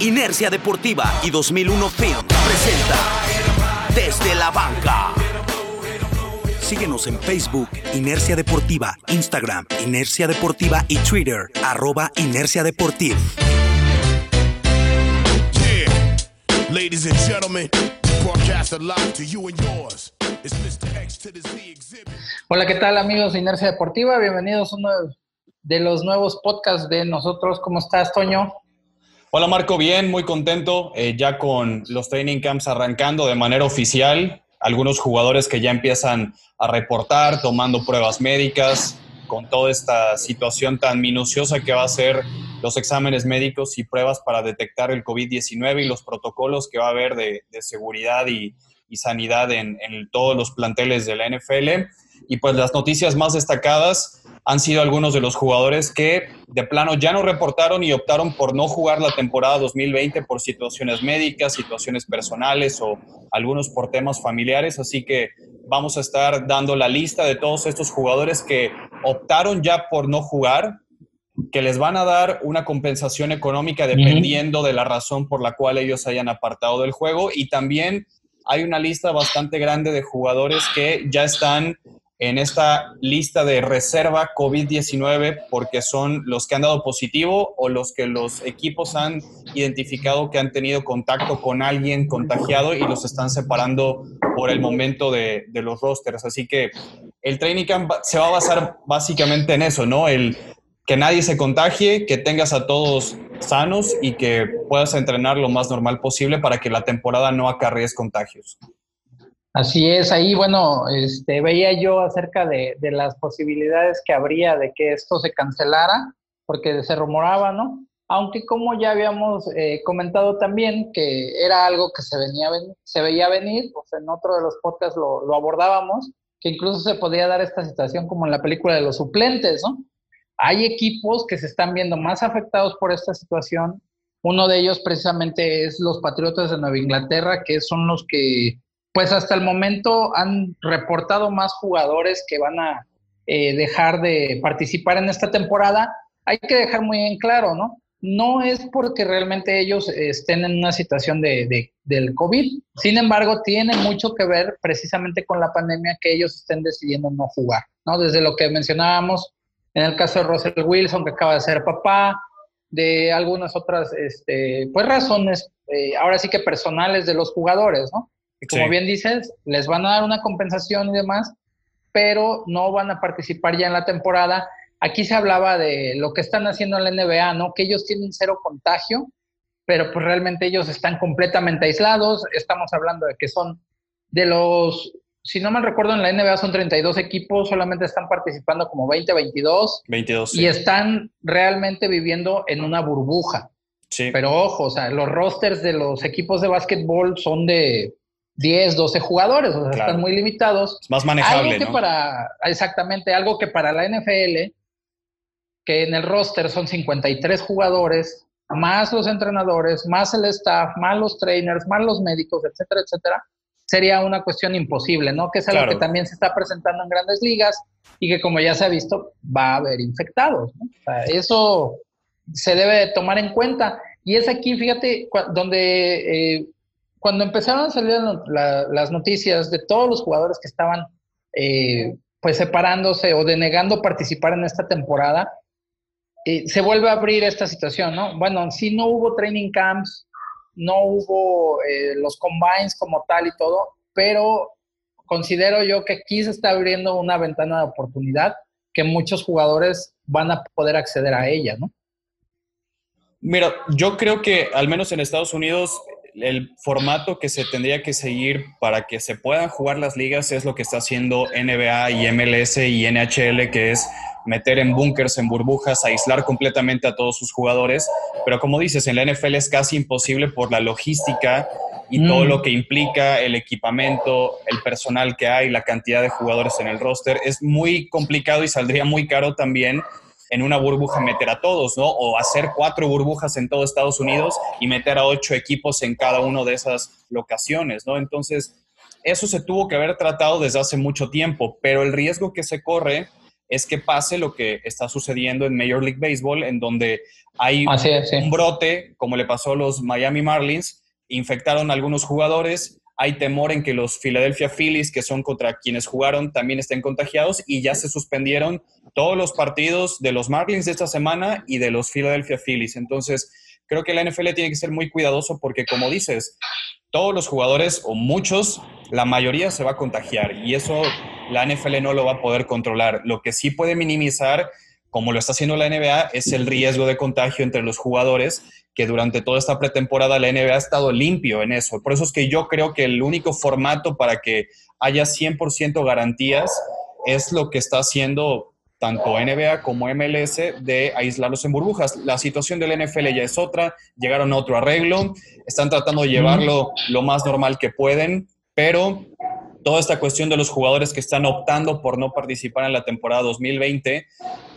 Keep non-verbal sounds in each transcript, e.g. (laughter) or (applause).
Inercia Deportiva y 2001 Film presenta Desde la Banca. Síguenos en Facebook, Inercia Deportiva, Instagram, Inercia Deportiva y Twitter, arroba Inercia Deportiva. Ladies and gentlemen, broadcast live to you and yours. It's Mr. X to the Z exhibit. Hola, ¿qué tal amigos de Inercia Deportiva? Bienvenidos a uno de los nuevos podcasts de nosotros. ¿Cómo estás, Toño? Hola Marco, bien, muy contento, eh, ya con los training camps arrancando de manera oficial, algunos jugadores que ya empiezan a reportar, tomando pruebas médicas, con toda esta situación tan minuciosa que va a ser los exámenes médicos y pruebas para detectar el COVID-19 y los protocolos que va a haber de, seguridad y, sanidad en, en, todos los planteles de la NFL. Y pues las noticias más destacadas han sido algunos de los jugadores que de plano ya no reportaron y optaron por no jugar la temporada 2020 por situaciones médicas, situaciones personales o algunos por temas familiares. Así que vamos a estar dando la lista de todos estos jugadores que optaron ya por no jugar que les van a dar una compensación económica dependiendo de la razón por la cual ellos hayan apartado del juego. Y también hay una lista bastante grande de jugadores que ya están en esta lista de reserva COVID-19 porque son los que han dado positivo o los que los equipos han identificado que han tenido contacto con alguien contagiado y los están separando por el momento de, los rosters. Así que el training camp se va a basar básicamente en eso, ¿no? El que nadie se contagie, que tengas a todos sanos y que puedas entrenar lo más normal posible para que la temporada no acarrees contagios. Así es, ahí bueno, este, veía yo acerca de, de, las posibilidades que habría de que esto se cancelara, porque se rumoraba, ¿no? Aunque como ya habíamos eh, comentado también que era algo que se, venía, se veía venir, pues en otro de los podcasts lo, lo abordábamos, que incluso se podía dar esta situación como en la película de los suplentes, ¿no? Hay equipos que se están viendo más afectados por esta situación. Uno de ellos precisamente es los Patriotas de Nueva Inglaterra, que son los que, pues hasta el momento han reportado más jugadores que van a eh, dejar de participar en esta temporada. Hay que dejar muy en claro, ¿no? No es porque realmente ellos estén en una situación de, del COVID. Sin embargo, tiene mucho que ver precisamente con la pandemia que ellos estén decidiendo no jugar, ¿no? Desde lo que mencionábamos, en el caso de Russell Wilson, que acaba de ser papá, de algunas otras este, pues razones, eh, ahora sí que personales de los jugadores, ¿no? Y como bien dices, les van a dar una compensación y demás, pero no van a participar ya en la temporada. Aquí se hablaba de lo que están haciendo en la NBA, ¿no? Que ellos tienen cero contagio, pero pues realmente ellos están completamente aislados. Estamos hablando de que son de los si no mal recuerdo, en la NBA son 32 equipos, solamente están participando como 20, 22. 22. Y están realmente viviendo en una burbuja. Sí. Pero ojo, o sea, los rosters de los equipos de básquetbol son de 10, 12 jugadores, o sea, están muy limitados. Es más manejable, algo que para, exactamente, algo que para la NFL, que en el roster son 53 jugadores, más los entrenadores, más el staff, más los trainers, más los médicos, etcétera, etcétera sería una cuestión imposible, ¿no? Que es algo que también se está presentando en grandes ligas y que como ya se ha visto va a haber infectados. ¿no? O sea, eso se debe tomar en cuenta. Y es aquí, fíjate, donde eh, cuando empezaron a salir las noticias de todos los jugadores que estaban eh, pues separándose o denegando participar en esta temporada, eh, se vuelve a abrir esta situación, ¿no? Bueno, si no hubo training camps, no hubo eh, los combines como tal y todo, pero considero yo que aquí se está abriendo una ventana de oportunidad que muchos jugadores van a poder acceder a ella, ¿no? Mira, yo creo que al menos en Estados Unidos el formato que se tendría que seguir para que se puedan jugar las ligas es lo que está haciendo NBA y MLS y NHL, que es meter en búnkers, en burbujas, aislar completamente a todos sus jugadores. Pero como dices, en la NFL es casi imposible por la logística y todo mm. lo que implica el equipamiento, el personal que hay, la cantidad de jugadores en el roster. Es muy complicado y saldría muy caro también en una burbuja meter a todos, ¿no? O hacer cuatro burbujas en todo Estados Unidos y meter a ocho equipos en cada una de esas locaciones, ¿no? Entonces, eso se tuvo que haber tratado desde hace mucho tiempo, pero el riesgo que se corre es que pase lo que está sucediendo en Major League Baseball, en donde hay un brote, como le pasó a los Miami Marlins, infectaron a algunos jugadores, hay temor en que los Philadelphia Phillies, que son contra quienes jugaron, también estén contagiados y ya se suspendieron todos los partidos de los Marlins de esta semana y de los Philadelphia Phillies. Entonces, creo que la NFL tiene que ser muy cuidadoso porque, como dices, todos los jugadores o muchos, la mayoría se va a contagiar y eso la NFL no lo va a poder controlar. Lo que sí puede minimizar, como lo está haciendo la NBA, es el riesgo de contagio entre los jugadores, que durante toda esta pretemporada la NBA ha estado limpio en eso. Por eso es que yo creo que el único formato para que haya 100% garantías es lo que está haciendo tanto NBA como MLS, de aislarlos en burbujas. La situación del NFL ya es otra, llegaron a otro arreglo, están tratando de llevarlo lo más normal que pueden, pero toda esta cuestión de los jugadores que están optando por no participar en la temporada 2020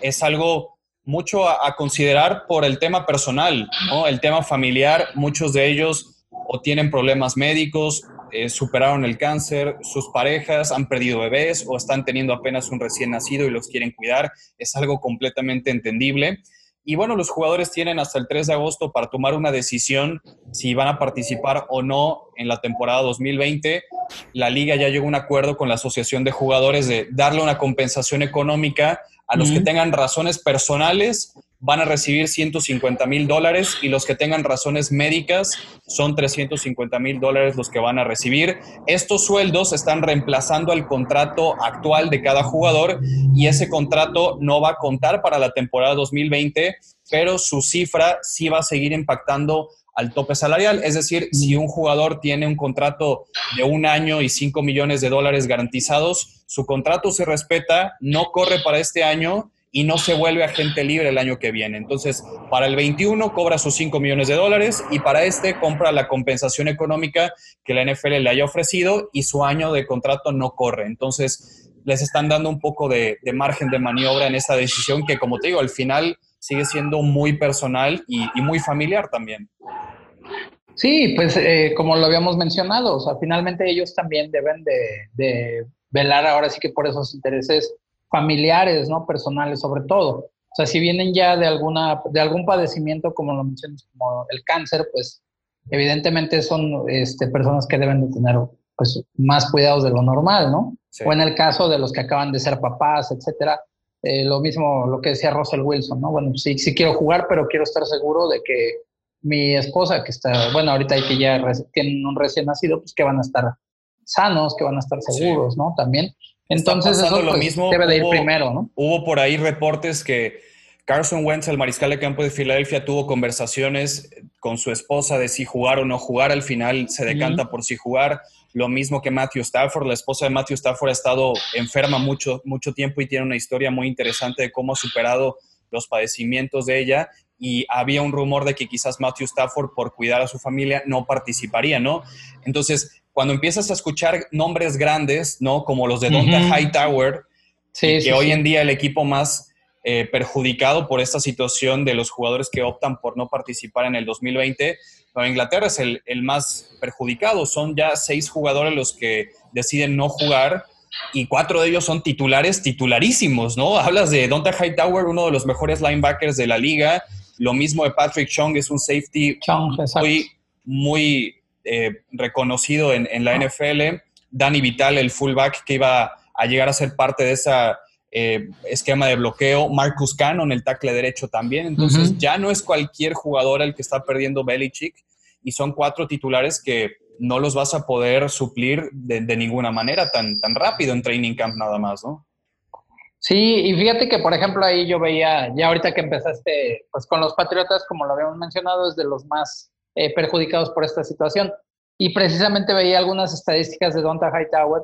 es algo mucho a, considerar por el tema personal, ¿no? el tema familiar. Muchos de ellos o tienen problemas médicos eh, superaron el cáncer, sus parejas han perdido bebés o están teniendo apenas un recién nacido y los quieren cuidar. Es algo completamente entendible. Y bueno, los jugadores tienen hasta el 3 de agosto para tomar una decisión si van a participar o no en la temporada 2020. La liga ya llegó a un acuerdo con la Asociación de Jugadores de darle una compensación económica a los que tengan razones personales van a recibir 150 mil dólares y los que tengan razones médicas son 350 mil dólares los que van a recibir. Estos sueldos están reemplazando el contrato actual de cada jugador y ese contrato no va a contar para la temporada 2020, pero su cifra sí va a seguir impactando al tope salarial. Es decir, si un jugador tiene un contrato de un año y 5 millones de dólares garantizados, su contrato se respeta, no corre para este año y no se vuelve agente libre el año que viene. Entonces, para el 21 cobra sus 5 millones de dólares y para este compra la compensación económica que la NFL le haya ofrecido y su año de contrato no corre. Entonces, les están dando un poco de, margen de maniobra en esta decisión que, como te digo, al final sigue siendo muy personal y, muy familiar también. Sí, pues eh, como lo habíamos mencionado, o sea, finalmente ellos también deben de, de velar ahora sí que por esos intereses familiares, ¿no? Personales sobre todo. O sea, si vienen ya de, alguna, de algún padecimiento, como lo mencionas, como el cáncer, pues evidentemente son este, personas que deben de tener pues, más cuidados de lo normal, ¿no? O en el caso de los que acaban de ser papás, etcétera, eh, lo mismo lo que decía Russell Wilson, ¿no? Bueno, sí, sí quiero jugar, pero quiero estar seguro de que mi esposa, que está, bueno, ahorita hay que ya tienen un recién nacido, pues que van a estar sanos, que van a estar seguros, ¿no? También. Entonces eso lo pues, mismo. debe de ir primero, ¿no? Hubo por ahí reportes que Carson Wentz, el mariscal de campo de Filadelfia, tuvo conversaciones con su esposa de si jugar o no jugar. Al final se decanta por si jugar. Lo mismo que Matthew Stafford. La esposa de Matthew Stafford ha estado enferma mucho, mucho tiempo y tiene una historia muy interesante de cómo ha superado los padecimientos de ella. Y había un rumor de que quizás Matthew Stafford, por cuidar a su familia, no participaría, ¿no? Entonces, cuando empiezas a escuchar nombres grandes, ¿no? Como los de Donta Hightower, que hoy en día el equipo más eh, perjudicado por esta situación de los jugadores que optan por no participar en el 2020, Nueva Inglaterra es el, más perjudicado. Son ya seis jugadores los que deciden no jugar y cuatro de ellos son titulares titularísimos, ¿no? Hablas de Donta Hightower, uno de los mejores linebackers de la liga. Lo mismo de Patrick Chung, es un safety muy, muy eh, reconocido en, la NFL, Danny Vital, el fullback que iba a llegar a ser parte de ese eh, esquema de bloqueo, Marcus Cannon, el tackle derecho también, entonces ya no es cualquier jugador el que está perdiendo Belichick y son cuatro titulares que no los vas a poder suplir de, ninguna manera tan, tan rápido en training camp nada más, ¿no? Sí, y fíjate que, por ejemplo, ahí yo veía, ya ahorita que empezaste, pues con los Patriotas, como lo habíamos mencionado, es de los más eh, perjudicados por esta situación. Y precisamente veía algunas estadísticas de Donta Hightower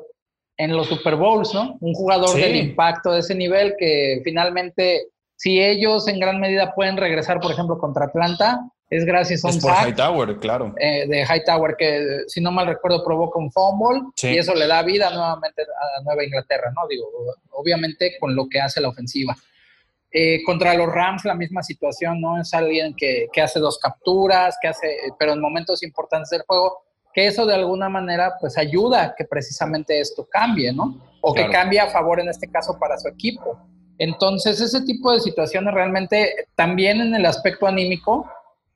en los Super Bowls, ¿no? Un jugador del impacto de ese nivel que finalmente, si ellos en gran medida pueden regresar, por ejemplo, contra Atlanta, es gracias a un es por Hightower, claro. Eh, de Hightower, que si no mal recuerdo provoca un fumble y eso le da vida nuevamente a Nueva Inglaterra, ¿no? Digo, obviamente con lo que hace la ofensiva. Eh, contra los Rams la misma situación, ¿no? Es alguien que, que, hace dos capturas, que hace, pero en momentos importantes del juego, que eso de alguna manera pues ayuda a que precisamente esto cambie, ¿no? O que cambie a favor en este caso para su equipo. Entonces, ese tipo de situaciones realmente también en el aspecto anímico,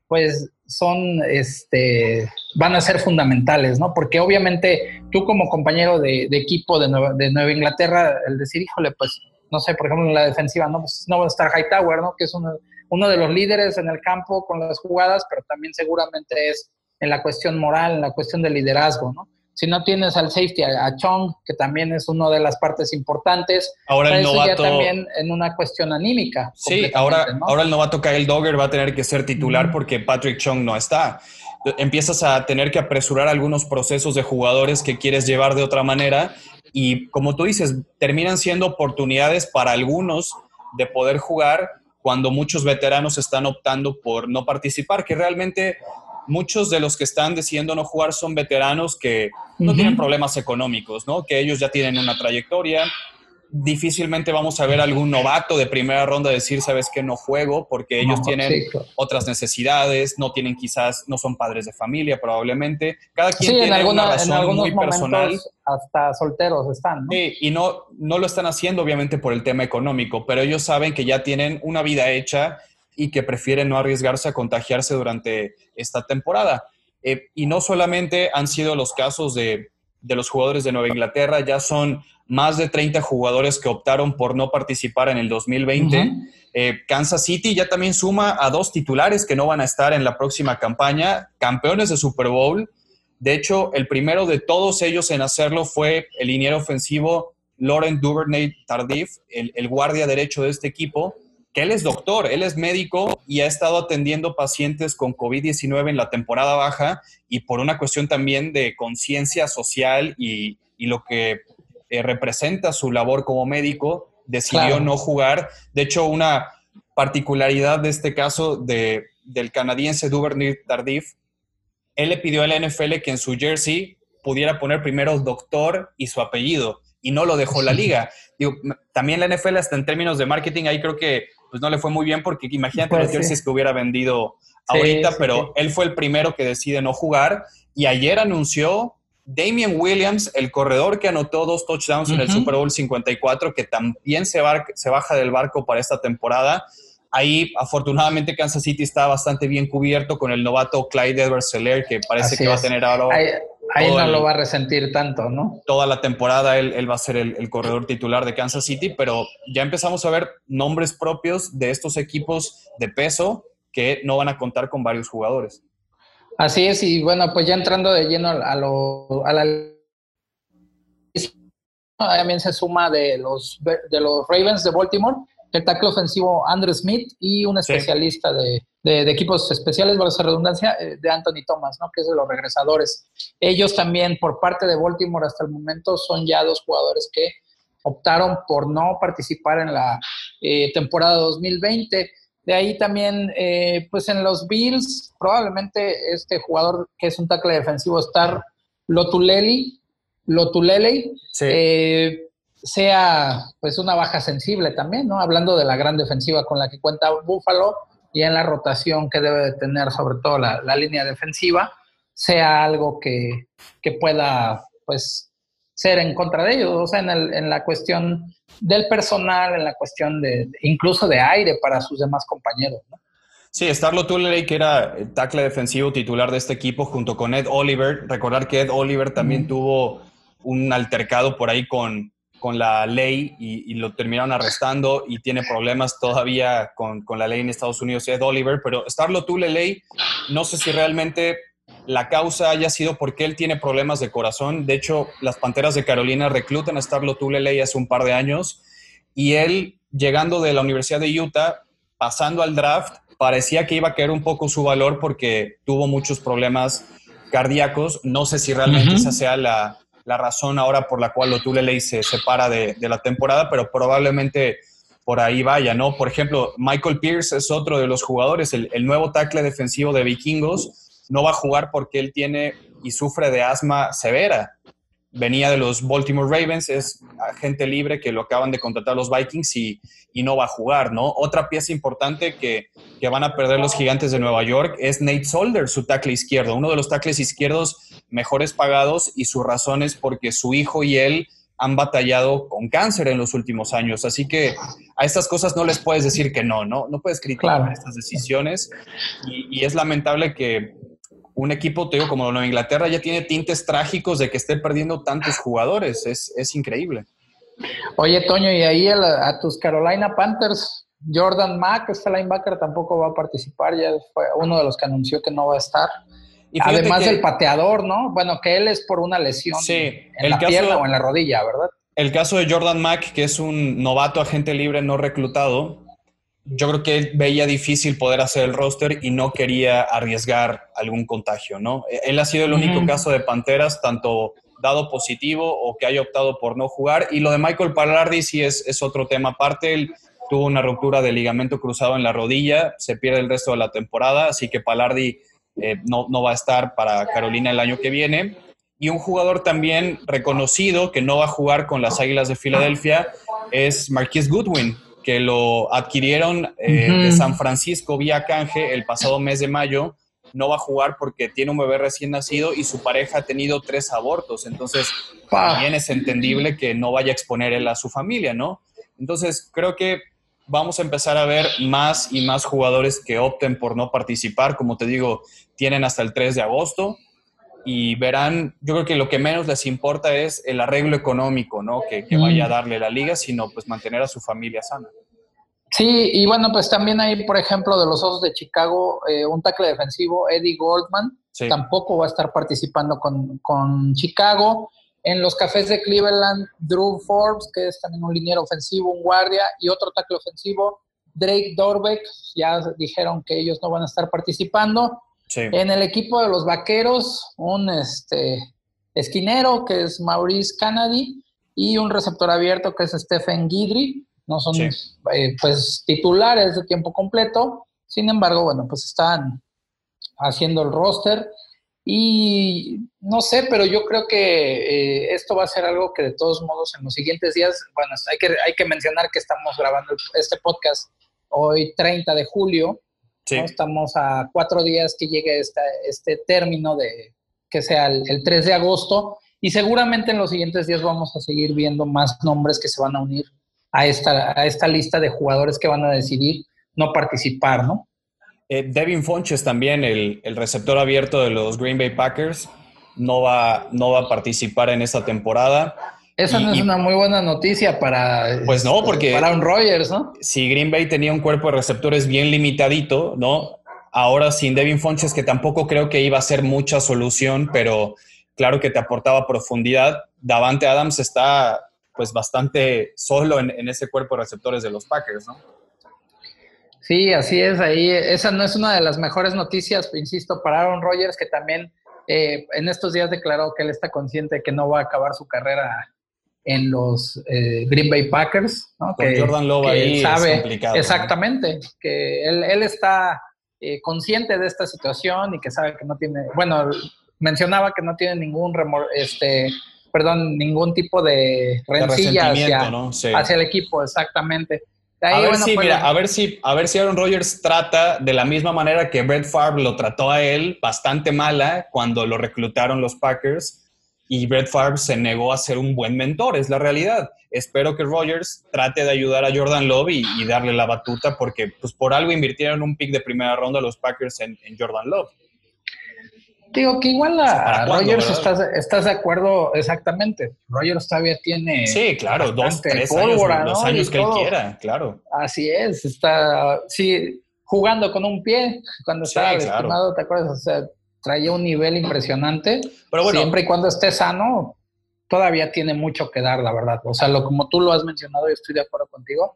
pues son, este, van a ser fundamentales, ¿no? Porque obviamente tú como compañero de, equipo de Nueva, de Nueva, Inglaterra, el decir, híjole, pues, no sé, por ejemplo, en la defensiva, ¿no? Pues no va a estar Hightower, ¿no? Que es uno, uno de los líderes en el campo con las jugadas, pero también seguramente es en la cuestión moral, en la cuestión de liderazgo, ¿no? Si no tienes al safety, a, Chong, que también es una de las partes importantes, ahora el novato también en una cuestión anímica. Sí, ahora, ahora el novato Kyle Dogger va a tener que ser titular porque Patrick Chong no está. Empiezas a tener que apresurar algunos procesos de jugadores que quieres llevar de otra manera y como tú dices, terminan siendo oportunidades para algunos de poder jugar cuando muchos veteranos están optando por no participar, que realmente muchos de los que están decidiendo no jugar son veteranos que no tienen problemas económicos, ¿no? Que ellos ya tienen una trayectoria. Difícilmente vamos a ver algún novato de primera ronda decir, sabes que no juego, porque ellos tienen otras necesidades, no tienen quizás, no son padres de familia probablemente. Cada quien tiene una razón muy personal. Hasta solteros están, ¿no? Sí, y no, no lo están haciendo obviamente por el tema económico, pero ellos saben que ya tienen una vida hecha y que prefieren no arriesgarse a contagiarse durante esta temporada. Eh, y no solamente han sido los casos de, los jugadores de Nueva Inglaterra, ya son más de 30 jugadores que optaron por no participar en el 2020. Eh, Kansas City ya también suma a dos titulares que no van a estar en la próxima campaña, campeones de Super Bowl. De hecho, el primero de todos ellos en hacerlo fue el liniero ofensivo Laurent Duvernay Tardif, el, el guardia derecho de este equipo, que él es doctor, él es médico y ha estado atendiendo pacientes con COVID-19 en la temporada baja y por una cuestión también de conciencia social y, lo que eh, representa su labor como médico, decidió no jugar. De hecho, una particularidad de este caso de, del canadiense Duvernay Tardif, él le pidió a la NFL que en su jersey pudiera poner primero doctor y su apellido y no lo dejó la (laughs) liga. Digo, también la NFL, hasta en términos de marketing, ahí creo que pues no le fue muy bien porque imagínate pues los jerseys que hubiera vendido ahorita, pero él fue el primero que decide no jugar y ayer anunció Damian Williams, el corredor que anotó dos touchdowns en el Super Bowl 54, que también se, se baja del barco para esta temporada. Ahí, afortunadamente, Kansas City está bastante bien cubierto con el novato Clyde edwards seller que parece que va a tener ahora Ahí no lo va a resentir tanto, ¿no? Toda la temporada él, va a ser el, corredor titular de Kansas City, pero ya empezamos a ver nombres propios de estos equipos de peso que no van a contar con varios jugadores. Así es, y bueno, pues ya entrando de lleno a, lo, a la también se suma de los, de los Ravens de Baltimore, el tackle ofensivo Andrew Smith y un especialista de, equipos especiales, por esa redundancia, eh, de Anthony Thomas, ¿no? que es de los regresadores. Ellos también, por parte de Baltimore hasta el momento, son ya dos jugadores que optaron por no participar en la eh, temporada 2020. De ahí también, eh, pues en los Bills, probablemente este jugador que es un tackle defensivo, Star Lotuleli, Lotulele, sí sea pues una baja sensible también, ¿no? Hablando de la gran defensiva con la que cuenta Buffalo y en la rotación que debe de tener sobre todo la, línea defensiva, sea algo que, pueda pues ser en contra de ellos, o sea, en, en la cuestión del personal, en la cuestión de incluso de aire para sus demás compañeros, ¿no? Sí, Starlo Tullerey, que era tackle defensivo titular de este equipo, junto con Ed Oliver. Recordar que Ed Oliver también tuvo un altercado por ahí con, con la ley y, lo terminaron arrestando y tiene problemas todavía con, la ley en Estados Unidos, Ed Oliver, pero Starlo Ley, no sé si realmente la causa haya sido porque él tiene problemas de corazón. De hecho, las Panteras de Carolina reclutan a Starlo Ley hace un par de años y él, llegando de la Universidad de Utah, pasando al draft, parecía que iba a caer un poco su valor porque tuvo muchos problemas cardíacos. No sé si realmente esa sea la, la razón ahora por la cual Otulelei se separa de, de la temporada, pero probablemente por ahí vaya, ¿no? Por ejemplo, Michael Pierce es otro de los jugadores, el, el, nuevo tackle defensivo de Vikingos, no va a jugar porque él tiene y sufre de asma severa. Venía de los Baltimore Ravens, es agente libre que lo acaban de contratar los Vikings y, y no va a jugar, ¿no? Otra pieza importante que, que, van a perder los gigantes de Nueva York es Nate Solder, su tackle izquierdo, uno de los tackles izquierdos mejores pagados y su razón es porque su hijo y él han batallado con cáncer en los últimos años. Así que a estas cosas no les puedes decir que no, ¿no? No puedes criticar estas decisiones. Y, es lamentable que un equipo, te digo, como Nueva Inglaterra ya tiene tintes trágicos de que esté perdiendo tantos jugadores. Es, increíble. Oye, Toño, y ahí a, tus Carolina Panthers, Jordan Mack, este linebacker, tampoco va a participar. Ya fue uno de los que anunció que no va a estar. Además del pateador, ¿no? Bueno, que él es por una lesión en la pierna o en la rodilla, ¿verdad? El caso de Jordan Mack, que es un novato agente libre no reclutado, yo creo que él veía difícil poder hacer el roster y no quería arriesgar algún contagio, ¿no? E-, él ha sido el único caso de Panteras, tanto dado positivo o que haya optado por no jugar. Y lo de Michael Palardi sí es, es otro tema aparte. Él tuvo una ruptura de ligamento cruzado en la rodilla, se pierde el resto de la temporada, así que Palardi eh, no, va a estar para Carolina el año que viene. Y un jugador también reconocido que no va a jugar con las Águilas de Filadelfia es Marquis Goodwin, que lo adquirieron eh, de San Francisco vía canje el pasado mes de mayo. No va a jugar porque tiene un bebé recién nacido y su pareja ha tenido tres abortos. Entonces, también es entendible que no vaya a exponer él a su familia, ¿no? Entonces, creo que vamos a empezar a ver más y más jugadores que opten por no participar. Como te digo, tienen hasta el 3 de agosto y verán, yo creo que lo que menos les importa es el arreglo económico, ¿no? Que, vaya a darle la liga, sino pues mantener a su familia sana. Sí, y bueno, pues también hay, por ejemplo, de los Osos de Chicago, eh, un tackle defensivo, Eddie Goldman, tampoco va a estar participando con, con Chicago. En los cafés de Cleveland, Drew Forbes, que es también un liniero ofensivo, un guardia, y otro tackle ofensivo, Drake Dorbeck, ya dijeron que ellos no van a estar participando. En el equipo de los vaqueros, un este, esquinero que es Maurice Kennedy y un receptor abierto que es Stephen Guidry. No son eh, pues titulares de tiempo completo. Sin embargo, bueno, pues están haciendo el roster. Y no sé, pero yo creo que eh, esto va a ser algo que de todos modos en los siguientes días, bueno, hay que, hay que mencionar que estamos grabando este podcast hoy 30 de julio, estamos a cuatro días que llegue esta, este término de que sea el, el 3 de agosto y seguramente en los siguientes días vamos a seguir viendo más nombres que se van a unir a esta, a esta lista de jugadores que van a decidir no participar, ¿no? Eh, Devin Fonches también, el, receptor abierto de los Green Bay Packers, no va, no va a participar en esta temporada. Esa no es una muy buena noticia para, pues no, porque para un Rogers, ¿no? Si Green Bay tenía un cuerpo de receptores bien limitadito, ¿no? Ahora sin Devin Fonches, que tampoco creo que iba a ser mucha solución, pero claro que te aportaba profundidad. Davante Adams está pues bastante solo en, en ese cuerpo de receptores de los Packers, ¿no? Sí, así es. Ahí esa no es una de las mejores noticias, insisto, para Aaron Rodgers, que también eh, en estos días declaró que él está consciente de que no va a acabar su carrera en los eh, Green Bay Packers. ¿no? que, Jordan Love ahí sabe, es complicado. Exactamente, que él, él está eh, consciente de esta situación y que sabe que no tiene, bueno, mencionaba que no tiene ningún remor, este, perdón, ningún tipo de rencilla hacia, hacia el equipo, exactamente. A ver, si, a ver si, a ver si Aaron Rodgers trata de la misma manera que Brett Favre lo trató a él, bastante mala, cuando lo reclutaron los Packers, y Brett Favre se negó a ser un buen mentor, es la realidad. Espero que Rodgers trate de ayudar a Jordan Love y, darle la batuta, porque pues por algo invirtieron un pick de primera ronda los Packers en Jordan Love. Digo que igual a Rogers estás, de acuerdo exactamente. Rogers todavía tiene. Sí, claro, dos, tres años, los años que él quiera, claro. Así es, está, sí, jugando con un pie cuando estaba lastimado, ¿te acuerdas? O sea, traía un nivel impresionante. Pero bueno, siempre y cuando esté sano, todavía tiene mucho que dar, la verdad. O sea, lo como tú lo has mencionado, y estoy de acuerdo contigo,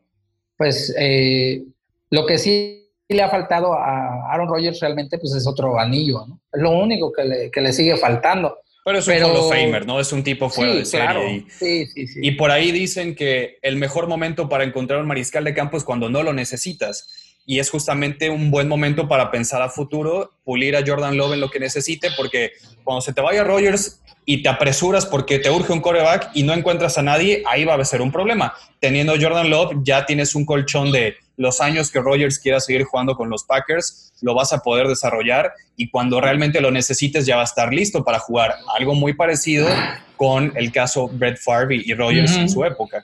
pues eh, lo que sí le ha faltado a Aaron Rodgers realmente pues es otro anillo, ¿no? Es lo único que le, que le sigue faltando. Pero es un Hall of Famer, ¿no? Es un tipo fuera de serie. Y, sí, sí, sí. y por ahí dicen que el mejor momento para encontrar un mariscal de campo es cuando no lo necesitas. Y es justamente un buen momento para pensar a futuro, pulir a Jordan Love en lo que necesite, porque cuando se te vaya Rodgers y te apresuras porque te urge un coreback y no encuentras a nadie, ahí va a ser un problema. Teniendo Jordan Love, ya tienes un colchón de los años que Rogers quiera seguir jugando con los Packers, lo vas a poder desarrollar y cuando realmente lo necesites ya va a estar listo para jugar. Algo muy parecido con el caso Brett Favre y Rogers en su época.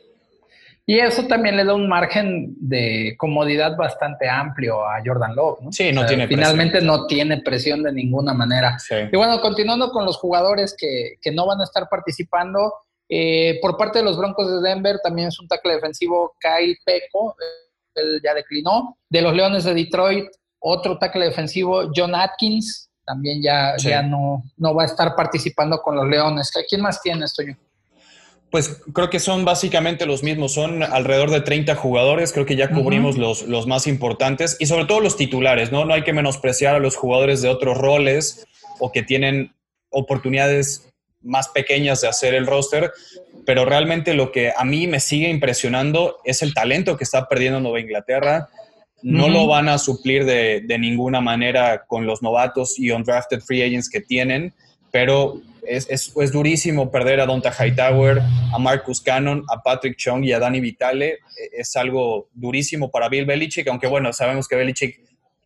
Y eso también le da un margen de comodidad bastante amplio a Jordan Love, ¿no? Sí, no tiene Finalmente no tiene presión de ninguna manera. Y bueno, continuando con los jugadores que, que no van a estar participando, eh, por parte de los Broncos de Denver también es un tackle defensivo Kyle Peco, él ya declinó. De los Leones de Detroit, otro tackle defensivo John Atkins, también ya, ya no, no va a estar participando con los Leones. ¿Quién más tiene esto? Pues creo que son básicamente los mismos, son alrededor de 30 jugadores, creo que ya cubrimos los, los, más importantes y sobre todo los titulares, ¿no? No hay que menospreciar a los jugadores de otros roles o que tienen oportunidades más pequeñas de hacer el roster, pero realmente lo que a mí me sigue impresionando es el talento que está perdiendo Nueva Inglaterra. No lo van a suplir de, de ninguna manera con los novatos y undrafted free agents que tienen, pero es, es, durísimo perder a Donta Hightower, a Marcus Cannon, a Patrick Chung y a Danny Vitale. E, es algo durísimo para Bill Belichick, aunque bueno, sabemos que Belichick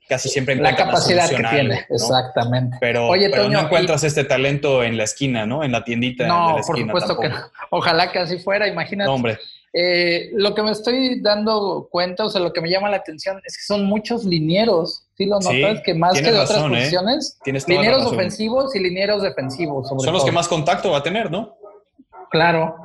casi siempre encuentra la capacidad que tiene, exactamente. Pero, no encuentras este talento en la esquina, ¿no? En la tiendita. No, por supuesto que no. Ojalá que así fuera, imagínate. hombre. Eh, lo que me estoy dando cuenta, o sea, lo que me llama la atención es que son muchos linieros. ¿Sí lo notas? que más que de otras ¿eh? posiciones, linieros ofensivos y linieros defensivos. son los que más contacto va a tener, ¿no? Claro.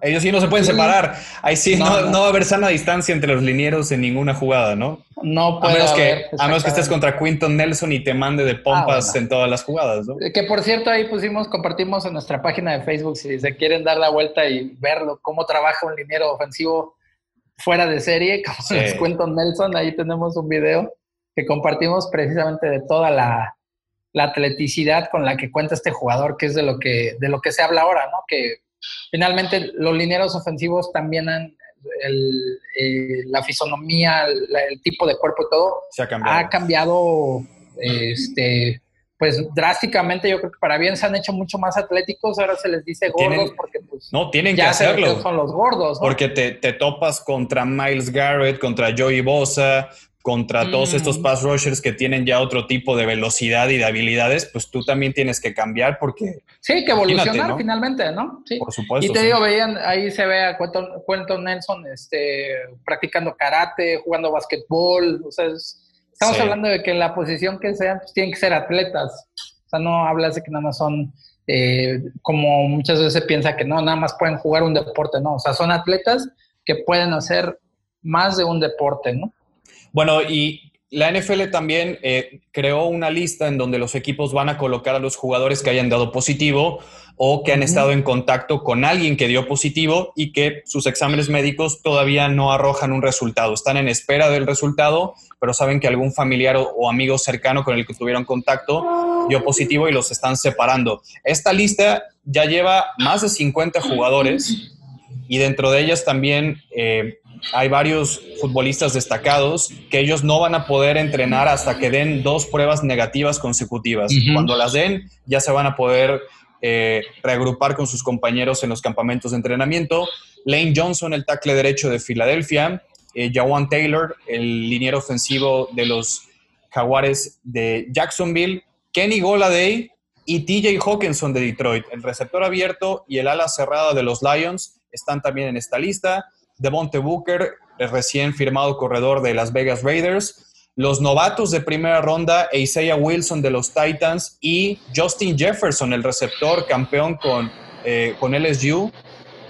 Ellos sí no se pueden separar. Ahí sí no, va a haber sana distancia entre los linieros en ninguna jugada, ¿no? No puede a menos que A menos que estés contra Quinton Nelson y te mande de pompas ah, en todas las jugadas, ¿no? Que por cierto, ahí pusimos, compartimos en nuestra página de Facebook si se quieren dar la vuelta y verlo, cómo trabaja un liniero ofensivo fuera de serie, (laughs) como es Quinton Nelson. Ahí tenemos un video que compartimos precisamente de toda la, la atleticidad con la que cuenta este jugador, que es de lo que, de lo que se habla ahora, ¿no? Que finalmente los lineros ofensivos también han, eh, la fisonomía, el tipo de cuerpo y todo, ha cambiado, este, pues drásticamente. Yo creo que para bien se han hecho mucho más atléticos. Ahora se les dice gordos porque, pues, no tienen que hacerlo. Son los gordos, porque te, te, topas contra Miles Garrett, contra Joey Bosa, contra todos estos mm. pass rushers que tienen ya otro tipo de velocidad y de habilidades, pues tú también tienes que cambiar porque... Sí, que evolucionar finalmente, ¿no? Sí. Por supuesto. Y te digo, veían, ahí se ve a Quentin, Nelson este, practicando karate, jugando basquetbol, o sea, estamos hablando de que en la posición que sean, pues tienen que ser atletas. O sea, no hablas de que nada más son, eh, como muchas veces se piensa que no, nada más pueden jugar un deporte, no, o sea, son atletas que pueden hacer más de un deporte, ¿no? Bueno, y la NFL también eh, creó una lista en donde los equipos van a colocar a los jugadores que hayan dado positivo o que han estado en contacto con alguien que dio positivo y que sus exámenes médicos todavía no arrojan un resultado. Están en espera del resultado, pero saben que algún familiar o, amigo cercano con el que tuvieron contacto dio positivo y los están separando. Esta lista ya lleva más de 50 jugadores y dentro de ellas también eh, hay varios futbolistas destacados que ellos no van a poder entrenar hasta que den dos pruebas negativas consecutivas. Cuando las den, ya se van a poder eh, reagrupar con sus compañeros en los campamentos de entrenamiento. Lane Johnson, el tackle derecho de Filadelfia. Eh, Jawan Taylor, el liniero ofensivo de los Jaguares de Jacksonville. Kenny Goladay y TJ Hawkinson de Detroit. El receptor abierto y el ala cerrada de los Lions están también en esta lista. Devonte Booker, el recién firmado corredor de Las Vegas Raiders, los novatos de primera ronda, Isaiah Wilson de los Titans y Justin Jefferson, el receptor campeón con, eh, con LSU,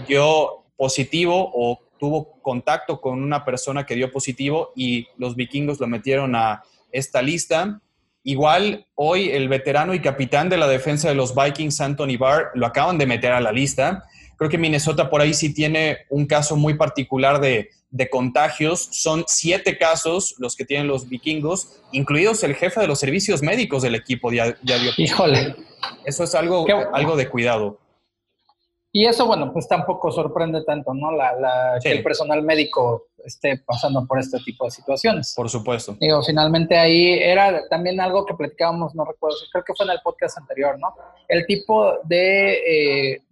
dio positivo o tuvo contacto con una persona que dio positivo y los vikingos lo metieron a esta lista. Igual hoy el veterano y capitán de la defensa de los Vikings, Anthony Barr, lo acaban de meter a la lista. Creo que Minnesota por ahí sí tiene un caso muy particular de, contagios. Son siete casos los que tienen los vikingos, incluidos el jefe de los servicios médicos del equipo. Ya, Híjole. Eso es algo, algo de cuidado. Y eso, bueno, pues tampoco sorprende tanto, ¿no? La, Que el personal médico esté pasando por este tipo de situaciones. Por supuesto. Digo, finalmente ahí era también algo que platicábamos, no recuerdo, creo que fue en el podcast anterior, ¿no? El tipo de eh,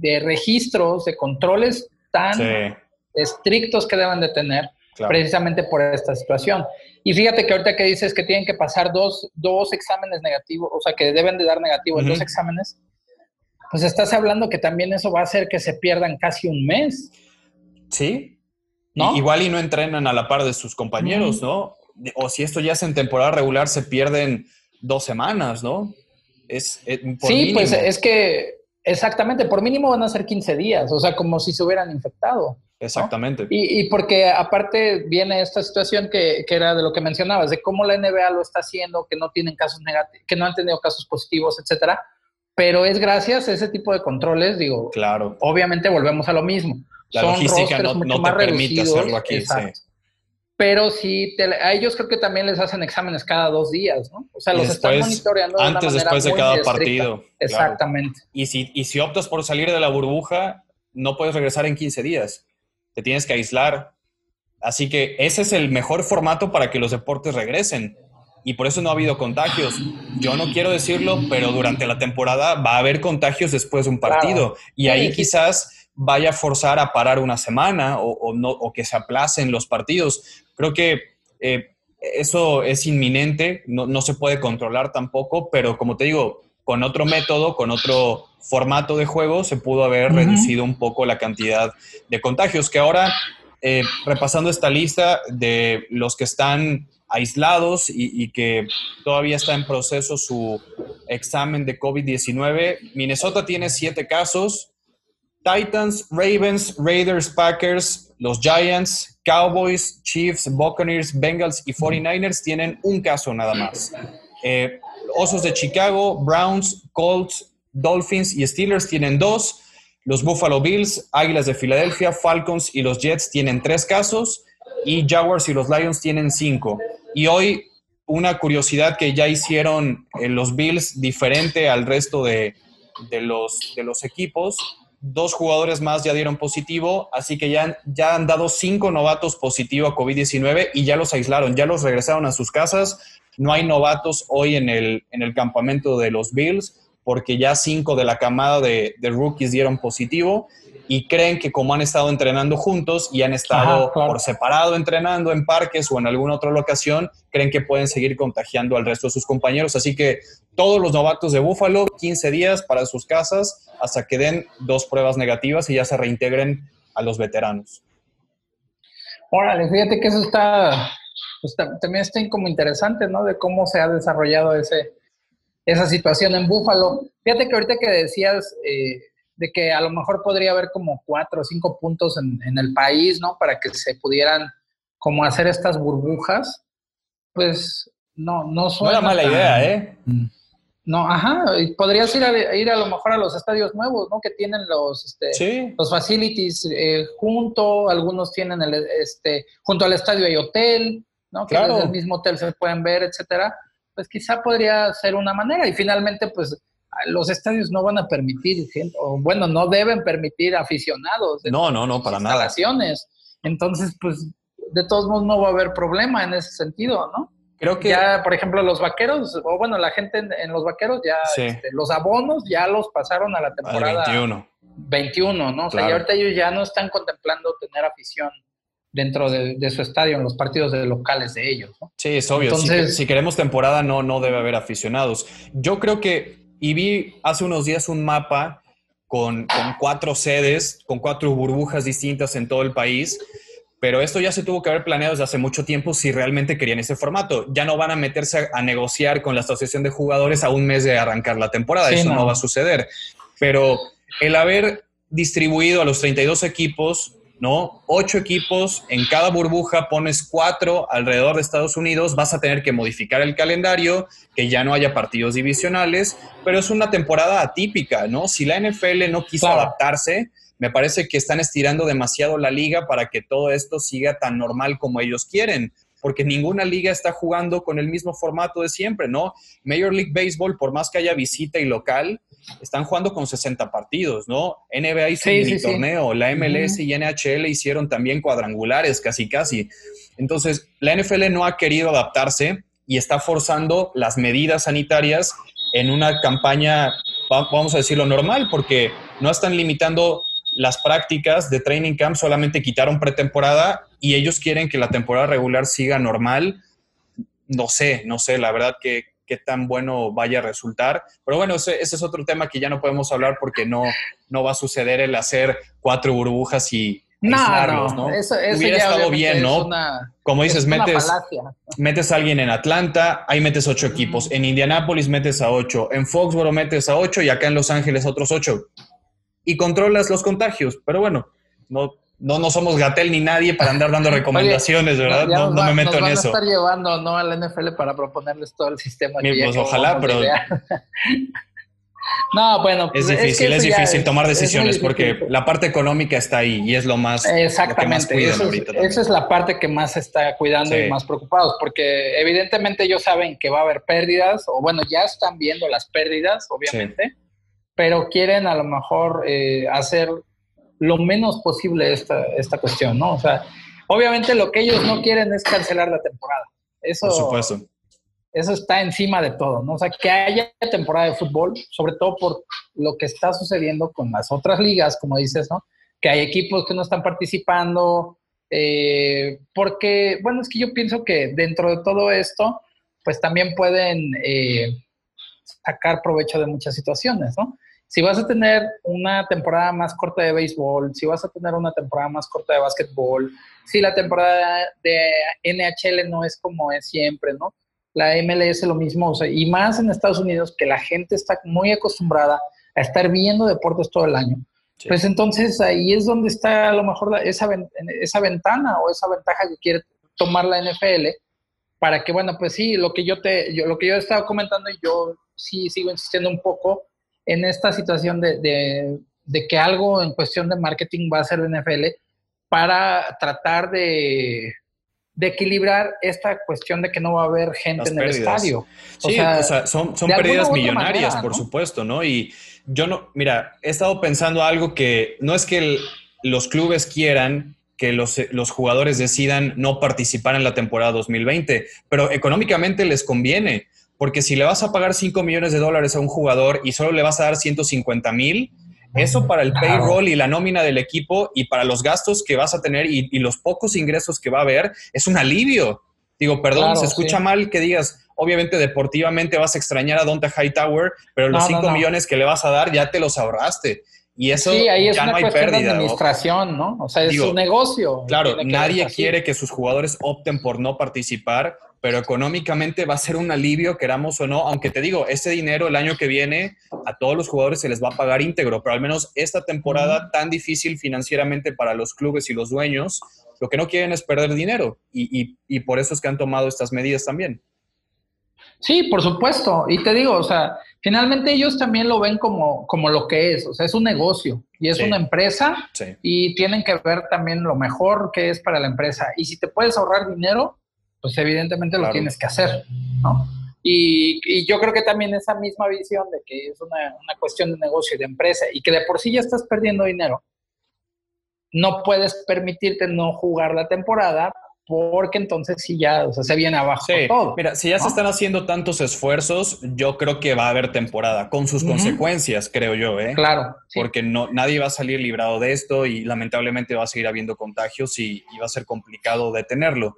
de registros, de controles tan estrictos que deben de tener. precisamente por esta situación. Y fíjate que ahorita que dices que tienen que pasar dos, dos exámenes negativos, o sea, que deben de dar negativos dos exámenes, pues estás hablando que también eso va a hacer que se pierdan casi un mes. Sí. ¿No? igual y no entrenan a la par de sus compañeros, ¿no? O si esto ya es en temporada regular, se pierden dos semanas, ¿no? Es, eh, sí, pues es que exactamente, por mínimo van a ser 15 días, o sea, como si se hubieran infectado. Exactamente. Y, y, porque aparte viene esta situación que, que, era de lo que mencionabas, de cómo la NBA lo está haciendo, que no tienen casos negativos, que no han tenido casos positivos, etcétera. Pero es gracias a ese tipo de controles, digo. Claro. Obviamente volvemos a lo mismo. La Son logística no, no te permite hacerlo aquí. Sí pero sí, a ellos creo que también les hacen exámenes cada dos días, ¿no? O sea, los están monitoreando. De antes, después de cada partido. Exactamente. Y, si, y si optas por salir de la burbuja, no puedes regresar en 15 días. Te tienes que aislar. Así que ese es el mejor formato para que los deportes regresen. Y por eso no ha habido contagios. Yo no quiero decirlo, pero durante la temporada va a haber contagios después de un partido. Y ahí quizás vaya a forzar a parar una semana o, no, o que se aplacen los partidos. Creo que eh, eso es inminente, no, se puede controlar tampoco, pero como te digo, con otro método, con otro formato de juego, se pudo haber reducido un poco la cantidad de contagios, que ahora, eh, repasando esta lista de los que están aislados y, y, que todavía está en proceso su examen de COVID-19. Minnesota tiene siete casos, Titans, Ravens, Raiders, Packers, los Giants, Cowboys, Chiefs, Buccaneers, Bengals y 49ers tienen un caso nada más. Eh, Osos de Chicago, Browns, Colts, Dolphins y Steelers tienen dos. Los Buffalo Bills, Águilas de Filadelfia, Falcons y los Jets tienen tres casos. Y Jaguars y los Lions tienen cinco. Y hoy una curiosidad que ya hicieron eh, los Bills diferente al resto de, de los equipos dos jugadores más ya dieron positivo, así que ya, ya han dado cinco novatos positivo a COVID-19 y ya los aislaron, ya los regresaron a sus casas. No hay novatos hoy en el, en el campamento de los Bills porque ya cinco de la camada de, de rookies dieron positivo y creen que como han estado entrenando juntos y han estado por separado entrenando en parques o en alguna otra locación, creen que pueden seguir contagiando al resto de sus compañeros. Así que todos los novatos de Búfalo, 15 días para sus casas hasta que den dos pruebas negativas y ya se reintegren a los veteranos. Órale, fíjate que eso está, pues, también está como interesante, ¿no? De cómo se ha desarrollado ese, esa situación en Búfalo. Fíjate que ahorita que decías... Eh, de que a lo mejor podría haber como cuatro o cinco puntos en, el país, ¿no? Para que se pudieran como hacer estas burbujas, pues no, no suena. No era mala idea, ¿eh? No, ajá, podrías ir a, ir a lo mejor a los estadios nuevos, ¿no? Que tienen los, este, los facilities eh, junto, algunos tienen el, este, junto al estadio hay hotel, ¿no? Que desde el mismo hotel se pueden ver, etcétera. Pues quizá podría ser una manera y finalmente, pues los estadios no van a permitir, o bueno, no deben permitir aficionados. De no, no, no, para nada. Entonces, pues, de todos modos no va a haber problema en ese sentido, ¿no? Creo que... Ya, por ejemplo, los vaqueros, o bueno, la gente en, los vaqueros ya, este, los abonos ya los pasaron a la temporada... 21. 21, ¿no? O sea, y ahorita ellos ya no están contemplando tener afición dentro de, su estadio en los partidos de locales de ellos. ¿no? Sí, es obvio. Entonces, si, si, queremos temporada, no, no debe haber aficionados. Yo creo que y vi hace unos días un mapa con, cuatro sedes, con cuatro burbujas distintas en todo el país. Pero esto ya se tuvo que haber planeado desde hace mucho tiempo si realmente querían ese formato. Ya no van a meterse a, negociar con la asociación de jugadores a un mes de arrancar la temporada. Eso no. va a suceder. Pero el haber distribuido a los 32 equipos ¿no? Ocho equipos, en cada burbuja pones cuatro alrededor de Estados Unidos, vas a tener que modificar el calendario, que ya no haya partidos divisionales, pero es una temporada atípica, ¿no? Si la NFL no quiso adaptarse, me parece que están estirando demasiado la liga para que todo esto siga tan normal como ellos quieren porque ninguna liga está jugando con el mismo formato de siempre, ¿no? Major League Baseball, por más que haya visita y local, están jugando con 60 partidos, ¿no? NBA hizo un torneo, la MLS y NHL hicieron también cuadrangulares, casi casi. Entonces, la NFL no ha querido adaptarse y está forzando las medidas sanitarias en una campaña, vamos a decirlo, normal, porque no están limitando las prácticas de training camp, solamente quitaron pretemporada y ellos quieren que la temporada regular siga normal. No sé, no sé, la verdad que qué tan bueno vaya a resultar. Pero bueno, ese, es otro tema que ya no podemos hablar porque no, no va a suceder el hacer cuatro burbujas y no, no, Eso, Hubiera estado bien, ¿no? Como dices, metes, metes a alguien en Atlanta, ahí metes ocho equipos. En Indianápolis metes a ocho. En Foxboro metes a ocho y acá en Los Ángeles otros ocho. Y controlas los contagios. Pero bueno, no, no, no somos Gatel ni nadie para andar dando (laughs) recomendaciones, ¿verdad? No, me meto en eso. estar llevando ¿no? al NFL para proponerles todo el sistema. pues ojalá, pero (laughs) No, bueno. Pues es difícil, es, difícil tomar decisiones porque la parte económica está ahí y es lo más. Exactamente. que más esa es la parte que más está cuidando y más preocupados porque evidentemente ellos saben que va a haber pérdidas o bueno, ya están viendo las pérdidas, obviamente, pero quieren a lo mejor eh, hacer lo menos posible esta, esta cuestión, ¿no? O sea, obviamente lo que ellos no quieren es cancelar la temporada. Eso, Por supuesto eso está encima de todo, ¿no? O sea, que haya temporada de fútbol, sobre todo por lo que está sucediendo con las otras ligas, como dices, ¿no? Que hay equipos que no están participando, eh, porque, bueno, es que yo pienso que dentro de todo esto, pues también pueden eh, sacar provecho de muchas situaciones, ¿no? Si vas a tener una temporada más corta de béisbol, si vas a tener una temporada más corta de básquetbol, si la temporada de NHL no es como es siempre, ¿no? la MLS lo mismo, o sea, y más en Estados Unidos, que la gente está muy acostumbrada a estar viendo deportes todo el año. Pues entonces ahí es donde está a lo mejor esa, esa ventana o esa ventaja que quiere tomar la NFL para que, bueno, pues sí, lo que yo te, yo, lo que yo he estado comentando y yo sí sigo insistiendo un poco en esta situación de, de, de que algo en cuestión de marketing va a hacer la NFL para tratar de, de equilibrar esta cuestión de que no va a haber gente en el estadio. sí, o sea, son, son pérdidas millonarias, por supuesto, ¿no? Y yo no, mira, he estado pensando algo que no es que los clubes quieran que los, los, jugadores decidan no participar en la temporada 2020, pero económicamente les conviene, porque si le vas a pagar 5 millones de dólares a un jugador y solo le vas a dar 150 mil, eso para el payroll y la nómina del equipo y para los gastos que vas a tener y, los pocos ingresos que va a haber es un alivio. Digo, perdón, se escucha mal que digas, obviamente deportivamente vas a extrañar a Donta Hightower, pero los 5 millones que le vas a dar ya te los ahorraste. Y eso sí, ahí es ya una no hay pérdida. De administración, ¿no? O sea, es un negocio. Claro, nadie quiere que sus jugadores opten por no participar, pero económicamente va a ser un alivio, queramos o no, aunque te digo, ese dinero el año que viene a todos los jugadores se les va a pagar íntegro, pero al menos esta temporada tan difícil financieramente para los clubes y los dueños, lo que no quieren es perder dinero y, y, por eso es que han tomado estas medidas también. Sí, por supuesto. Y te digo, o sea, finalmente ellos también lo ven como, como lo que es, o sea, es un negocio y es una empresa y tienen que ver también lo mejor que es para la empresa. Y si te puedes ahorrar dinero, pues evidentemente lo tienes que hacer, ¿no? Y, yo creo que también esa misma visión de que es una, cuestión de negocio y de empresa y que de por sí ya estás perdiendo dinero, no puedes permitirte no jugar la temporada porque entonces sí ya, o sea, se viene abajo todo. Mira, si ya se están haciendo tantos esfuerzos, yo creo que va a haber temporada, con sus consecuencias, creo yo, ¿eh? Claro. Porque no, nadie va a salir librado de esto y lamentablemente va a seguir habiendo contagios y, y va a ser complicado detenerlo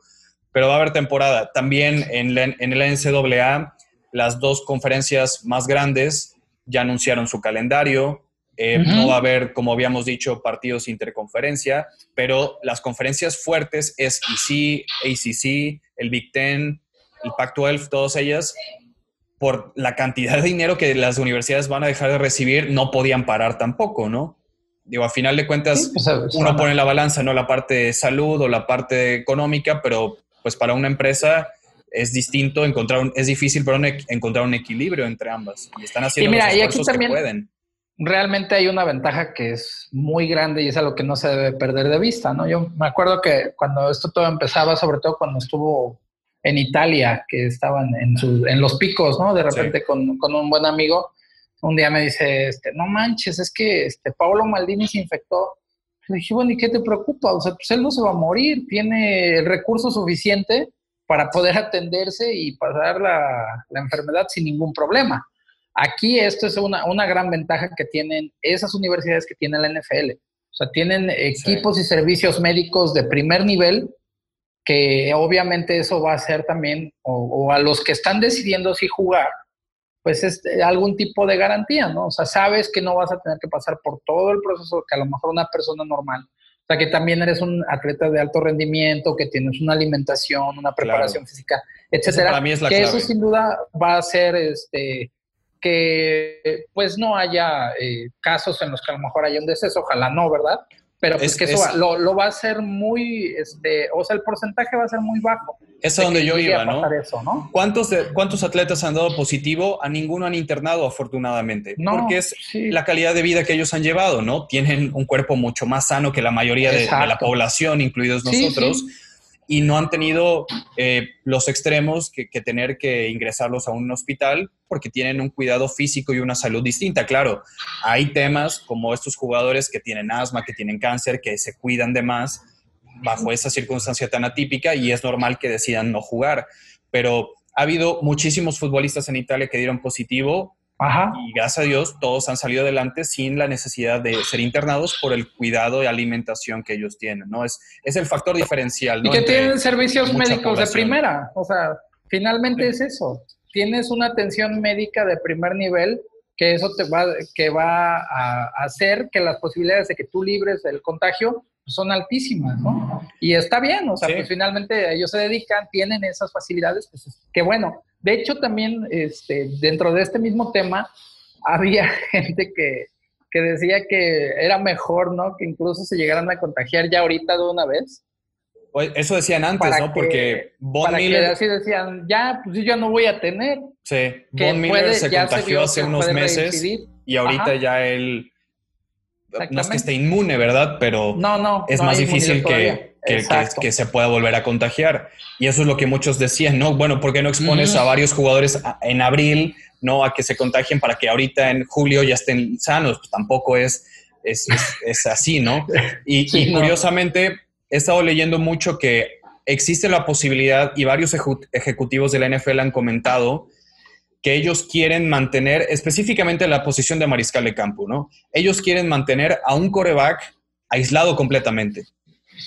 pero va a haber temporada. También en, en el NCAA, las dos conferencias más grandes ya anunciaron su calendario. Eh, no va a haber, como habíamos dicho, partidos interconferencia, pero las conferencias fuertes, SEC, ACC, el Big Ten, el Pac-12, todas ellas, por la cantidad de dinero que las universidades van a dejar de recibir, no podían parar tampoco, ¿no? Digo, a final de cuentas, pues, uno pone la balanza, no la parte de salud o la parte económica, pero pues para una empresa es distinto encontrar un, es difícil pero encontrar un equilibrio entre ambas y están haciendo los esfuerzos que pueden. Realmente hay una ventaja que es muy grande y es algo que no se debe perder de vista, ¿no? Yo me acuerdo que cuando esto todo empezaba, sobre todo cuando estuvo en Italia, que estaban en, en los picos, ¿no? De repente con, con, un buen amigo, un día me dice, este, no manches, es que este, Paolo Maldini se infectó le dije, bueno, ¿y qué te preocupa? O sea, pues él no se va a morir, tiene el recurso suficiente para poder (laughs) atenderse y pasar la, enfermedad sin ningún problema. Aquí esto es una, una, gran ventaja que tienen esas universidades que tiene la NFL. O sea, tienen equipos y servicios médicos de primer nivel que obviamente eso va a ser también, o, a los que están decidiendo si jugar, pues es algún tipo de garantía, ¿no? O sea, sabes que no vas a tener que pasar por todo el proceso que a lo mejor una persona normal. O sea, que también eres un atleta de alto rendimiento, que tienes una alimentación, una preparación física, etcétera. Para mí es la que eso sin duda va a ser este que pues no haya eh, casos en los que a lo mejor haya un deceso, ojalá no, ¿verdad? Pero pues que eso lo, lo, va a ser muy, este, o sea, el porcentaje va a ser muy bajo. Es a donde yo iba, ¿no? ¿Cuántos, ¿Cuántos atletas han dado positivo? A ninguno han internado, afortunadamente. porque es la calidad de vida que ellos han llevado, ¿no? Tienen un cuerpo mucho más sano que la mayoría de, la población, incluidos nosotros y no han tenido eh, los extremos que, tener que ingresarlos a un hospital porque tienen un cuidado físico y una salud distinta. Claro, hay temas como estos jugadores que tienen asma, que tienen cáncer, que se cuidan de más bajo esa circunstancia tan atípica y es normal que decidan no jugar. Pero ha habido muchísimos futbolistas en Italia que dieron positivo y gracias a Dios todos han salido adelante sin la necesidad de ser internados por el cuidado y alimentación que ellos tienen, ¿no? Es, es el factor diferencial, ¿no? Y que tienen servicios médicos de primera, o sea, finalmente es eso. Tienes una atención médica de primer nivel que eso te va, que va a hacer que las posibilidades de que tú libres del contagio son altísimas, ¿no? Y está bien, o sea, pues finalmente ellos se dedican, tienen esas facilidades, pues que bueno. De hecho, también este, dentro de este mismo tema, había (laughs) gente que, que decía que era mejor, ¿no? Que incluso se llegaran a contagiar ya ahorita de una vez. Eso decían antes, ¿no? Porque Von Miller... así decían, ya, pues yo ya no voy a tener. Sí, Von Miller se contagió hace unos meses y ahorita ya él no es que esté inmune, ¿verdad? Pero no, no, es más difícil que, que, se pueda volver a contagiar. Y eso es lo que muchos decían, ¿no? Bueno, ¿por qué no expones a varios jugadores en abril, no? A que se contagien para que ahorita en julio ya estén sanos. Pues tampoco es, es, es, así, ¿no? Y, (laughs) curiosamente, he estado leyendo mucho que existe la posibilidad, y varios ejecutivos de la NFL han comentado, que ellos quieren mantener específicamente la posición de mariscal de campo, ¿no? Ellos quieren mantener a un coreback aislado completamente.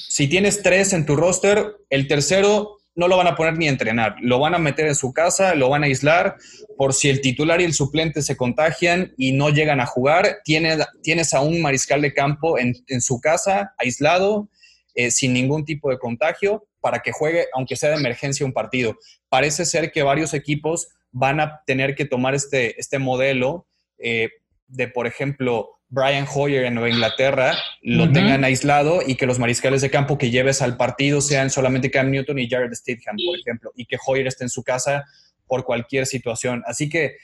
Si tienes tres en tu roster, el tercero no lo van a poner ni a entrenar, lo van a meter en su casa, lo van a aislar, por si el titular y el suplente se contagian y no llegan a jugar, tienes, a un mariscal de campo en, su casa, aislado, eh, sin ningún tipo de contagio, para que juegue, aunque sea de emergencia, un partido. Parece ser que varios equipos van a tener que tomar este, este modelo eh, de, por ejemplo, Brian Hoyer en Nueva Inglaterra, lo tengan aislado y que los mariscales de campo que lleves al partido sean solamente Cam Newton y Jared Stidham, por ejemplo, y que Hoyer esté en su casa por cualquier situación. Así que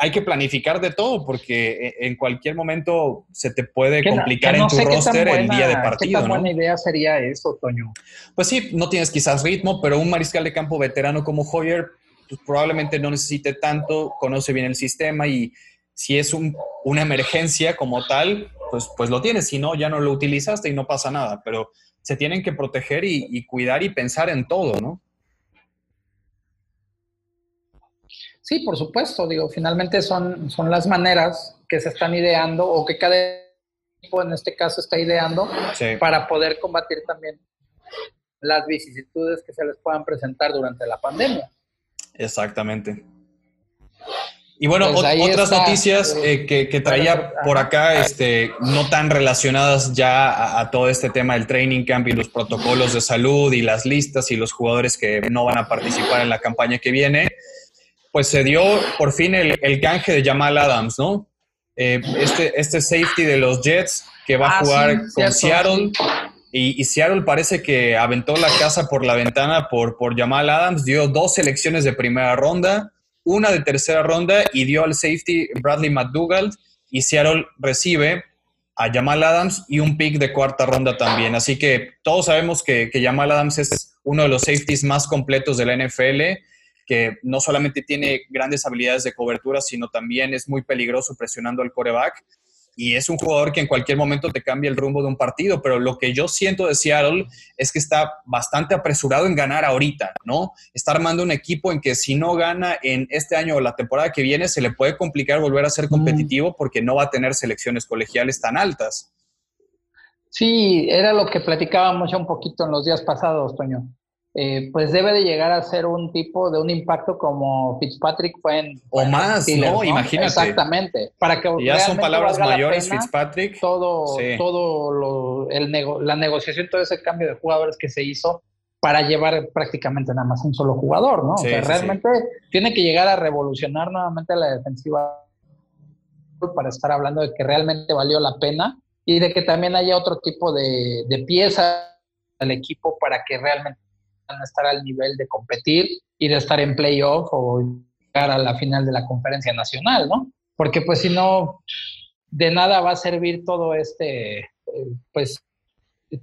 hay, que planificar de todo porque e, en cualquier momento se te puede complicar en tu roster el día de partido. ¿Qué buena idea sería eso, Toño? Pues sí, no tienes quizás ritmo, pero un mariscal de campo veterano como Hoyer pues, probablemente no necesite tanto, conoce bien el sistema y si es una emergencia como tal, pues, pues lo tienes, si no, ya no lo utilizaste y no pasa nada, pero se tienen que proteger y, cuidar y pensar en todo, ¿no? Sí, por supuesto, digo, finalmente son, son las maneras que se están ideando o que cada equipo en este caso está ideando para poder combatir también las vicisitudes que se les puedan presentar durante la pandemia. Exactamente. Y bueno, pues otras noticias eh, que, traía por acá, este, no tan relacionadas ya a, todo este tema del training camp y los protocolos de salud y las listas y los jugadores que no van a participar en la campaña que viene, pues se dio por fin el, el canje de Jamal Adams, ¿no? Eh, este, este safety de los Jets que va a ah, jugar con Seattle. Y, Seattle parece que aventó la casa por la ventana por, por Jamal Adams, dio dos selecciones de primera ronda, una de tercera ronda y dio al safety Bradley McDougald y Seattle recibe a Jamal Adams y un pick de cuarta ronda también. Así que todos sabemos que, que Jamal Adams es uno de los safeties más completos de la NFL, que no solamente tiene grandes habilidades de cobertura, sino también es muy peligroso presionando al coreback y es un jugador que en cualquier momento te cambia el rumbo de un partido, pero lo que yo siento de Seattle es que está bastante apresurado en ganar ahorita, ¿no? Está armando un equipo en que si no gana en este año o la temporada que viene, se le puede complicar volver a ser competitivo porque no va a tener selecciones colegiales tan altas. Sí, era lo que platicábamos ya un poquito en los días pasados, Toño. Eh, pues debe de llegar a ser un tipo de un impacto como Fitzpatrick fue en... O más, ¿no? Imagínate. Exactamente. Para que ya son palabras mayores, Fitzpatrick. Todo, todo lo, el la negociación, todo ese cambio de jugadores que se hizo para llevar prácticamente nada más un solo jugador, ¿no? o sea, realmente tiene que llegar a revolucionar nuevamente la defensiva para estar hablando de que realmente valió la pena y de que también haya otro tipo de, de pieza del equipo para que realmente a estar al nivel de competir y de estar en playoff o llegar a la final de la conferencia nacional, ¿no? Porque pues si no, de nada va a servir todo este, eh, pues,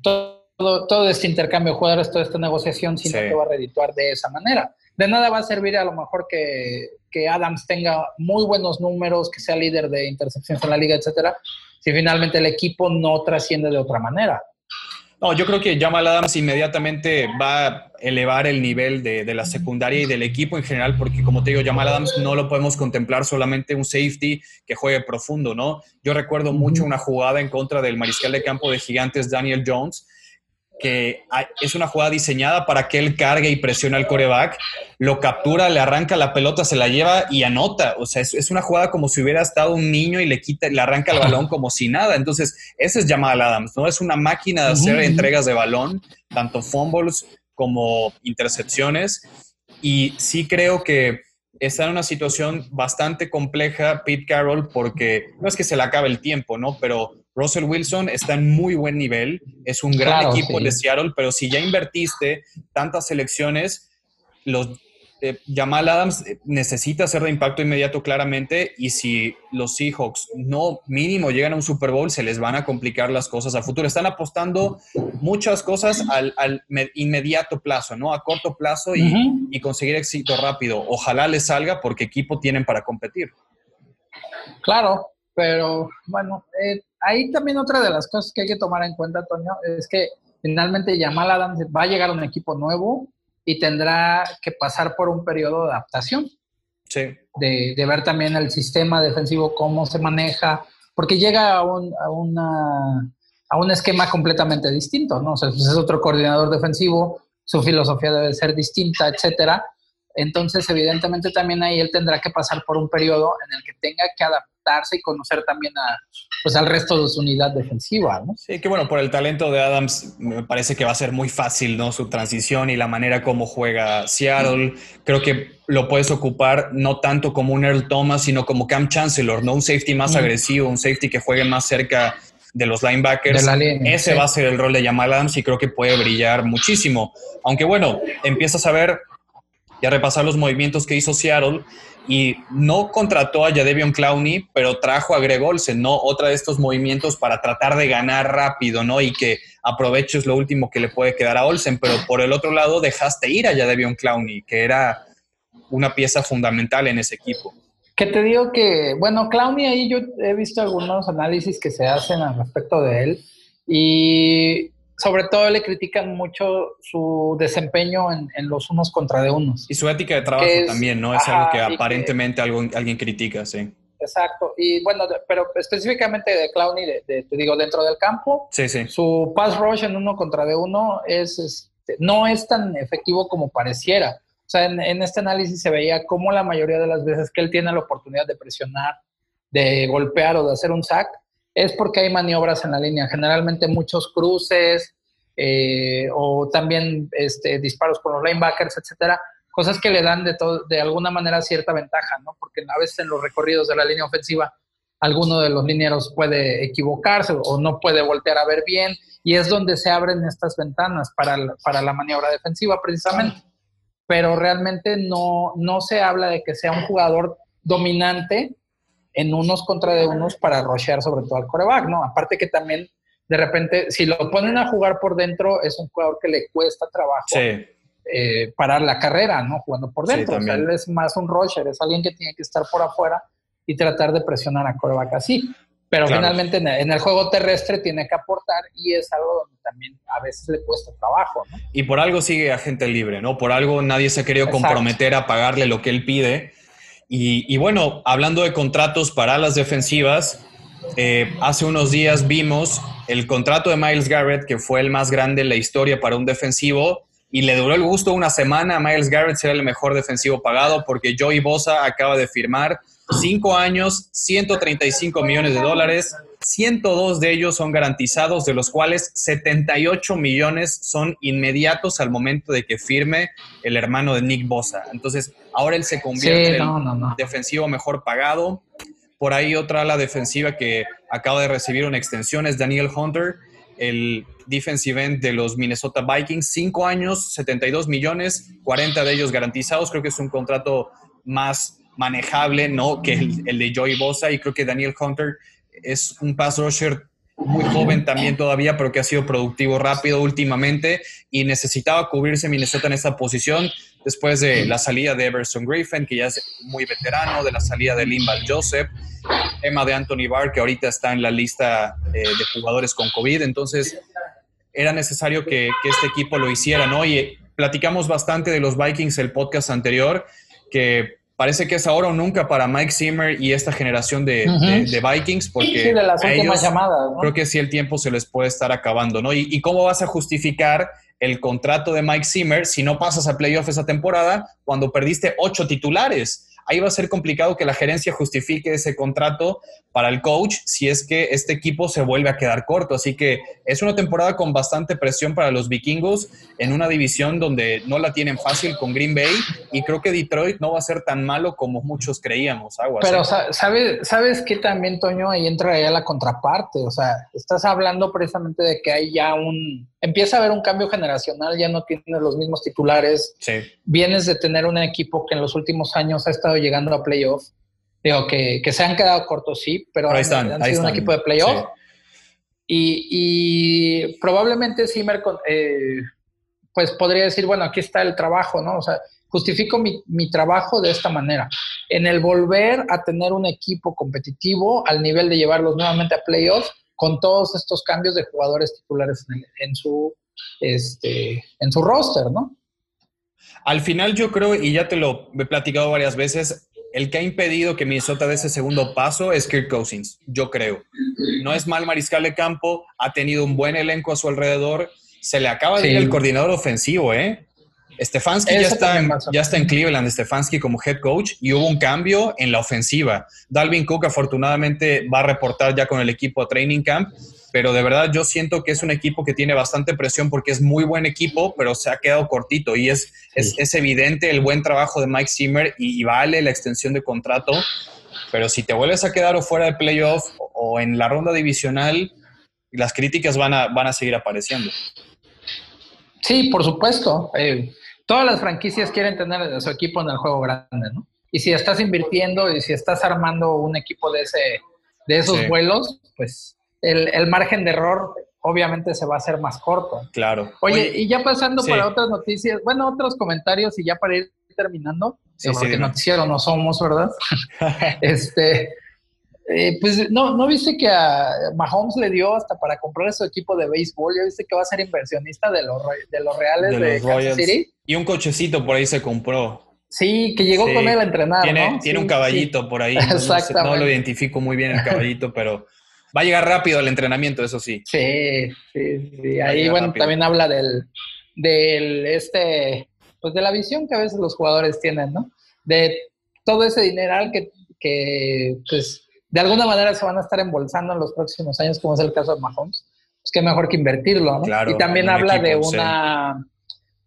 todo, todo, este intercambio de jugadores, toda esta negociación, si no te va a redituar de esa manera. De nada va a servir a lo mejor que, que Adams tenga muy buenos números, que sea líder de intercepciones en la liga, etcétera, si finalmente el equipo no trasciende de otra manera. No, yo creo que Jamal Adams inmediatamente va a elevar el nivel de, de, la secundaria y del equipo en general, porque como te digo, Jamal Adams no lo podemos contemplar solamente un safety que juegue profundo, ¿no? Yo recuerdo mucho una jugada en contra del mariscal de campo de gigantes Daniel Jones, que es una jugada diseñada para que él cargue y presione al coreback, lo captura, le arranca la pelota, se la lleva y anota. O sea, es, una jugada como si hubiera estado un niño y le quita, le arranca el balón como si nada. Entonces, ese es Jamal Adams, ¿no? Es una máquina de hacer entregas de balón, tanto fumbles como intercepciones. Y sí creo que está en una situación bastante compleja Pete Carroll porque no es que se le acabe el tiempo, ¿no? Pero Russell Wilson está en muy buen nivel, es un gran equipo de Seattle, pero si ya invertiste tantas selecciones, los eh, Jamal Adams eh, necesita ser de impacto inmediato claramente y si los Seahawks no mínimo llegan a un Super Bowl, se les van a complicar las cosas a futuro. Están apostando muchas cosas al, inmediato plazo, ¿no? A corto plazo y, y, conseguir éxito rápido. Ojalá les salga porque equipo tienen para competir. Claro, pero bueno, eh, ahí también otra de las cosas que hay que tomar en cuenta, Antonio, es que finalmente Jamal Adams va a llegar a un equipo nuevo y tendrá que pasar por un periodo de adaptación. Sí. De, de ver también el sistema defensivo, cómo se maneja, porque llega a un, a una, a un esquema completamente distinto, ¿no? O sea, es otro coordinador defensivo, su filosofía debe ser distinta, etcétera. Entonces, evidentemente, también ahí él tendrá que pasar por un periodo en el que tenga que adaptarse y conocer también a, pues, al resto de su unidad defensiva. ¿no? Sí, que bueno, por el talento de Adams, me parece que va a ser muy fácil ¿no? su transición y la manera como juega Seattle. Creo que lo puedes ocupar no tanto como un Earl Thomas, sino como Cam Chancellor, ¿no? un safety más agresivo, un safety que juegue más cerca de los linebackers. Ese va a ser el rol de Jamal Adams y creo que puede brillar muchísimo. Aunque bueno, empiezas a ver y a repasar los movimientos que hizo Seattle y no contrató a Jadevion Clowney, pero trajo a Greg Olsen, ¿no? Otra de estos movimientos para tratar de ganar rápido, ¿no? Y que aproveches lo último que le puede quedar a Olsen, pero por el otro lado dejaste ir a Jadevion Clowney, que era una pieza fundamental en ese equipo. Que te digo que, bueno, Clowney ahí yo he visto algunos análisis que se hacen al respecto de él y sobre todo le critican mucho su desempeño en, los unos contra de unos. Y su ética de trabajo también, ¿no? Es algo que aparentemente alguien critica, sí. Exacto. Y bueno, pero específicamente de Clowney, de, te digo, dentro del campo, sí, sí. su pass rush en uno contra de uno es, este, no es tan efectivo como pareciera. O sea, en, en este análisis se veía cómo la mayoría de las veces que él tiene la oportunidad de presionar, de golpear o de hacer un sack, es porque hay maniobras en la línea, generalmente muchos cruces eh, o también este, disparos con los linebackers, etcétera, cosas que le dan de, de alguna manera cierta ventaja, ¿no? Porque a veces en los recorridos de la línea ofensiva alguno de los linieros puede equivocarse o no puede voltear a ver bien y es donde se abren estas ventanas para, para la maniobra defensiva precisamente. Pero realmente no, no se habla de que sea un jugador dominante en unos contra de unos para rochear sobre todo al coreback, ¿no? Aparte que también de repente, si lo ponen a jugar por dentro, es un jugador que le cuesta trabajo eh, parar la carrera, ¿no? Jugando por dentro. o sea, él es más un rusher, es alguien que tiene que estar por afuera y tratar de presionar a coreback así. Pero finalmente en el, juego terrestre tiene que aportar y es algo donde también a veces le cuesta trabajo, ¿no? Y por algo sigue agente libre, ¿no? Por algo nadie se ha querido comprometer a pagarle lo que él pide y, bueno, hablando de contratos para las defensivas, eh, hace unos días vimos el contrato de Miles Garrett, que fue el más grande en la historia para un defensivo, y le duró el gusto una semana. Miles Garrett ser el mejor defensivo pagado porque Joey Bosa acaba de firmar cinco años, 135 millones de dólares, 102 de ellos son garantizados, de los cuales 78 millones son inmediatos al momento de que firme el hermano de Nick Bosa. Entonces, ahora él se convierte en el defensivo mejor pagado. Por ahí otra ala defensiva que acaba de recibir una extensión es Daniel Hunter, el defensive end de los Minnesota Vikings. Cinco años, 72 millones, 40 de ellos garantizados. Creo que es un contrato más manejable ¿no? que el, de Joey Bosa y creo que Daniel Hunter es un pass rusher muy joven también todavía, pero que ha sido productivo rápido últimamente y necesitaba cubrirse Minnesota en esa posición después de la salida de Everson Griffin, que ya es muy veterano, de la salida de Limbal Joseph, Emma de Anthony Barr, que ahorita está en la lista eh, de jugadores con COVID. Entonces, era necesario que, este equipo lo hiciera, ¿no? Y platicamos bastante de los Vikings el podcast anterior, que parece que es ahora o nunca para Mike Zimmer y esta generación de, Vikings, porque sí, de las últimas llamadas, creo que sí el tiempo se les puede estar acabando, ¿no? ¿Y, ¿Y, cómo vas a justificar el contrato de Mike Zimmer si no pasas a playoff esa temporada cuando perdiste ocho titulares? Ahí va a ser complicado que la gerencia justifique ese contrato para el coach si es que este equipo se vuelve a quedar corto. Así que es una temporada con bastante presión para los vikingos en una división donde no la tienen fácil con Green Bay y creo que Detroit no va a ser tan malo como muchos creíamos. Pero ¿eh? sabes, sabes que también, Toño, ahí entra ya la contraparte. O sea, estás hablando precisamente de que hay ya un empieza a haber un cambio generacional, ya no tienes los mismos titulares. Sí. Vienes de tener un equipo que en los últimos años ha estado llegando a playoff. Digo, que, que se han quedado cortos, sí, pero han, sido un equipo de playoff. Y, y, probablemente Zimmer, eh, pues podría decir, bueno, aquí está el trabajo, ¿no? O sea, justifico mi, mi, trabajo de esta manera. En el volver a tener un equipo competitivo al nivel de llevarlos nuevamente a playoffs, con todos estos cambios de jugadores titulares en, su, este, en su roster, ¿no? Al final yo creo, y ya te lo he platicado varias veces, el que ha impedido que Minnesota dé ese segundo paso es Kirk Cousins, yo creo. No es mal mariscal de campo, ha tenido un buen elenco a su alrededor, se le acaba de ir el coordinador ofensivo, ¿eh? Stefanski ya está, en, ya está en Cleveland, Stefanski como head coach, y hubo un cambio en la ofensiva. Dalvin Cook afortunadamente va a reportar ya con el equipo a Training Camp, pero de verdad yo siento que es un equipo que tiene bastante presión porque es muy buen equipo, pero se ha quedado cortito y es, es, evidente el buen trabajo de Mike Zimmer y, vale la extensión de contrato, pero si te vuelves a quedar o fuera de playoff o, en la ronda divisional, las críticas van a, van a seguir apareciendo. Sí, por supuesto. Eh, todas las franquicias quieren tener a su equipo en el juego grande, ¿no? Y si estás invirtiendo y si estás armando un equipo de, ese, de esos vuelos, pues el, margen de error obviamente se va a hacer más corto. Claro. Oye, y ya pasando para otras noticias, bueno, otros comentarios y ya para ir terminando, sí, porque noticiero no somos, ¿verdad? (laughs) este, eh, pues no, ¿no viste que a Mahomes le dio hasta para comprar su equipo de béisbol? ¿Ya viste que va a ser inversionista de los, de los Reales de, Kansas City? Y un cochecito por ahí se compró. Sí, que llegó con él a entrenar. Tiene, tiene un caballito por ahí. No, no, lo identifico muy bien el caballito, pero va a llegar rápido el entrenamiento, eso sí. Sí, sí, Ahí, bueno, también habla del, del, este, pues de la visión que a veces los jugadores tienen, ¿no? De todo ese dineral que, que pues, de alguna manera se van a estar embolsando en los próximos años, como es el caso de Mahomes, pues qué mejor que invertirlo, ¿no? y también habla de una,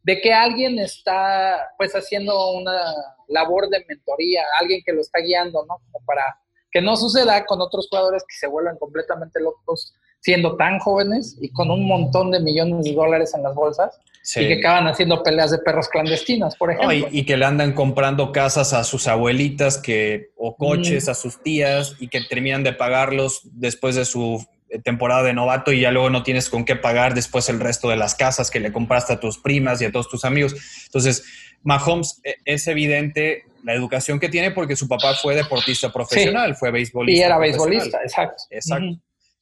de que alguien está pues haciendo una labor de mentoría, alguien que lo está guiando, ¿no? Como para que no suceda con otros jugadores que se vuelvan completamente locos siendo tan jóvenes y con un montón de millones de dólares en las bolsas y que acaban haciendo peleas de perros clandestinas, por ejemplo. y, que le andan comprando casas a sus abuelitas que, o coches a sus tías y que terminan de pagarlos después de su eh, temporada de novato y ya luego no tienes con qué pagar después el resto de las casas que le compraste a tus primas y a todos tus amigos. Entonces, Mahomes eh, es evidente la educación que tiene porque su papá fue deportista profesional, fue beisbolista. Y era beisbolista, exacto. Exacto.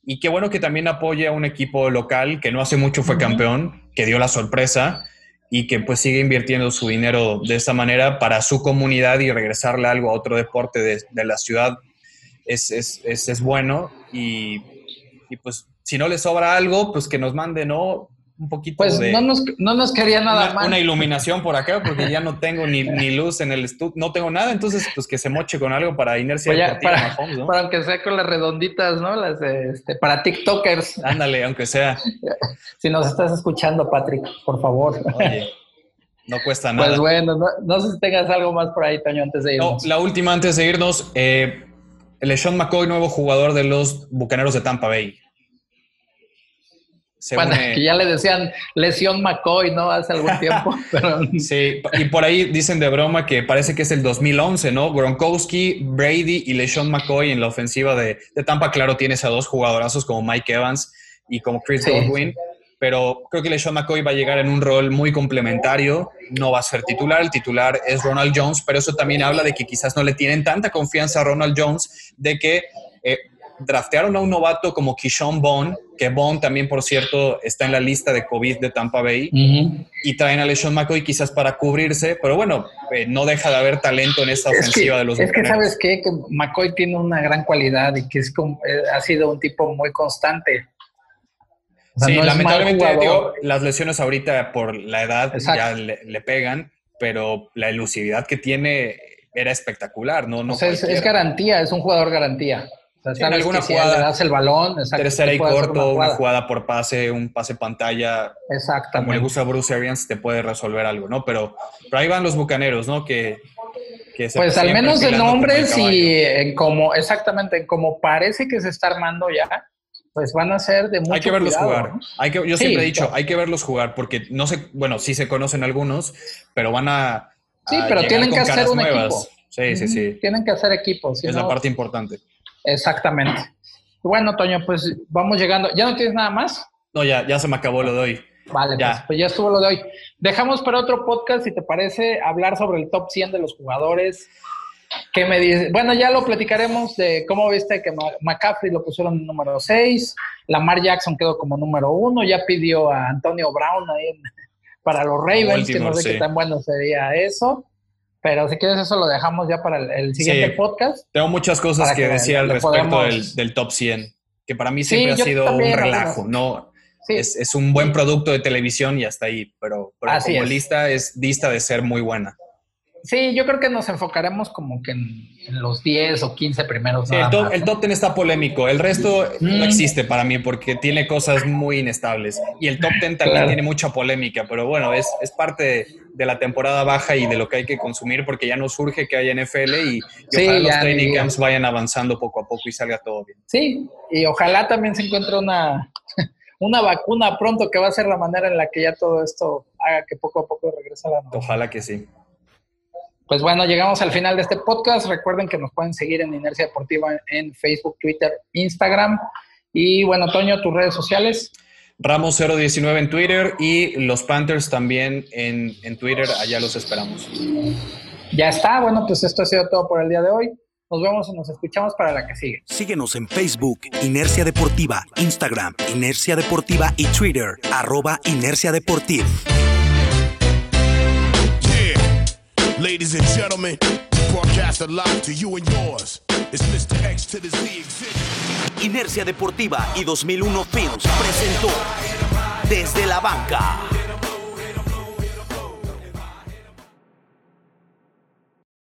Y qué bueno que también apoye a un equipo local que no hace mucho fue campeón, que dio la sorpresa y que pues sigue invirtiendo su dinero de esta manera para su comunidad y regresarle algo a otro deporte de, la ciudad es, es, es, bueno y, y, pues si no les sobra algo, pues que nos mande, ¿no? Un poquito pues de... no nos, no nos quería nada una, mal. una iluminación por acá, porque ya no tengo ni, (laughs) ni luz en el estudio, no tengo nada, entonces pues que se moche con algo para inercia Pues ya, para, Mahomes, ¿no? para aunque sea con las redonditas, ¿no? Las, este, para TikTokers. Ándale, aunque sea. (laughs) Si nos estás escuchando, Patrick, por favor. Oye, no cuesta nada. Pues bueno, no, no sé si tengas algo más por ahí, Toño, antes de No, irnos. la última antes de irnos, eh, LeSean McCoy, nuevo jugador de los Bucaneros de Tampa Bay. Se bueno, une- que ya le decían lesión McCoy, ¿no? Hace algún (laughs) tiempo. pero Sí, y por ahí dicen de broma que parece que es el 2011, ¿no? Gronkowski, Brady y LeSean McCoy en la ofensiva de, de Tampa. Claro, tienes a dos jugadorazos como Mike Evans y como Chris Sí. Godwin, pero creo que LeSean McCoy va a llegar en un rol muy complementario. No va a ser titular, el titular es Ronald Jones, pero eso también habla de que quizás no le tienen tanta confianza a Ronald Jones, de que eh, draftearon a un novato como Keyshawn Bond, que Bond también, por cierto, está en la lista de COVID de Tampa Bay y traen a LeSean McCoy quizás para cubrirse, pero bueno, eh, no deja de haber talento en esta Es que, ofensiva de los es que sabes qué? que McCoy tiene una gran cualidad y que es como- eh, ha sido un tipo muy constante. O sea, sí, no lamentablemente digo, las lesiones ahorita por la edad Exacto. ya le, le pegan, pero la elusividad que tiene era espectacular, ¿no? no O sea, es, es garantía, es un jugador garantía. Sea, en alguna que si jugada, le das el balón, exacto, Tercera te y corto, una jugada. jugada por pase, un pase pantalla, como le Exactamente. gusta a Bruce Arians, te puede resolver algo, ¿no? Pero, pero ahí van los bucaneros, ¿no? Que, que se- Pues al menos en nombres y en como, exactamente, en como parece que se está armando ya, pues van a ser de mucho Hay que verlos cuidado, jugar. ¿no? Hay que, yo Sí, siempre he dicho, hay que verlos jugar porque no sé, bueno, sí se conocen algunos, pero van a. Sí, a pero tienen que hacer un nuevas. equipo. Sí, sí, sí. Tienen que hacer equipos. si Es la parte importante. Exactamente. Bueno, Toño, pues vamos llegando. ¿Ya no tienes nada más? No, ya, ya se me acabó lo de hoy. Vale, Ya. Pues, pues ya estuvo lo de hoy. Dejamos para otro podcast, si te parece, hablar sobre el top 100 de los jugadores. ¿Qué me dices? Bueno, ya lo platicaremos de cómo viste que McCaffrey lo pusieron en número 6, Lamar Jackson quedó como número 1, ya pidió a Antonio Brown ahí en- para los Ravens, que no sé qué tan bueno sería eso. Pero si quieres eso lo dejamos ya para el, el siguiente Sí. podcast. Tengo muchas cosas que que decir al respecto del, del top 100, que para mí Sí, siempre ha sido un relajo. ¿no? Sí. Es, es un buen producto de televisión y hasta ahí, pero, como es. lista es lista de ser muy buena. Sí, yo creo que nos enfocaremos como que en, en los 10 o 15 primeros. Sí, el, top, el top 10 está polémico. El resto Mm. no existe para mí porque tiene cosas muy inestables. Y el top 10 también Claro. tiene mucha polémica, pero bueno, es, es parte de, la temporada baja y de lo que hay que consumir porque ya no surge que haya NFL y, y Sí, ojalá los training ni- camps vayan avanzando poco a poco y salga todo bien. Sí, y ojalá también se encuentre una, (laughs) una vacuna pronto que va a ser la manera en la que ya todo esto haga que poco a poco regrese a la normalidad. Ojalá que sí. Pues bueno, llegamos al final de este podcast. Recuerden que nos pueden seguir en Inercia Deportiva en Facebook, Twitter, Instagram. Y bueno, Toño, tus redes sociales. Ramos 019 en Twitter y los Panthers también en, en Twitter. Allá los esperamos. Ya está. Bueno, pues esto ha sido todo por el día de hoy. Nos vemos y nos escuchamos para la que sigue. Síguenos en Facebook, Inercia Deportiva, Instagram, Inercia Deportiva y Twitter, arroba Inercia Deportiva. Ladies and gentlemen, broadcast live to you and yours. It's Mr. X to the Z. Inercia Deportiva y 2001 Films presentó Desde la Banca.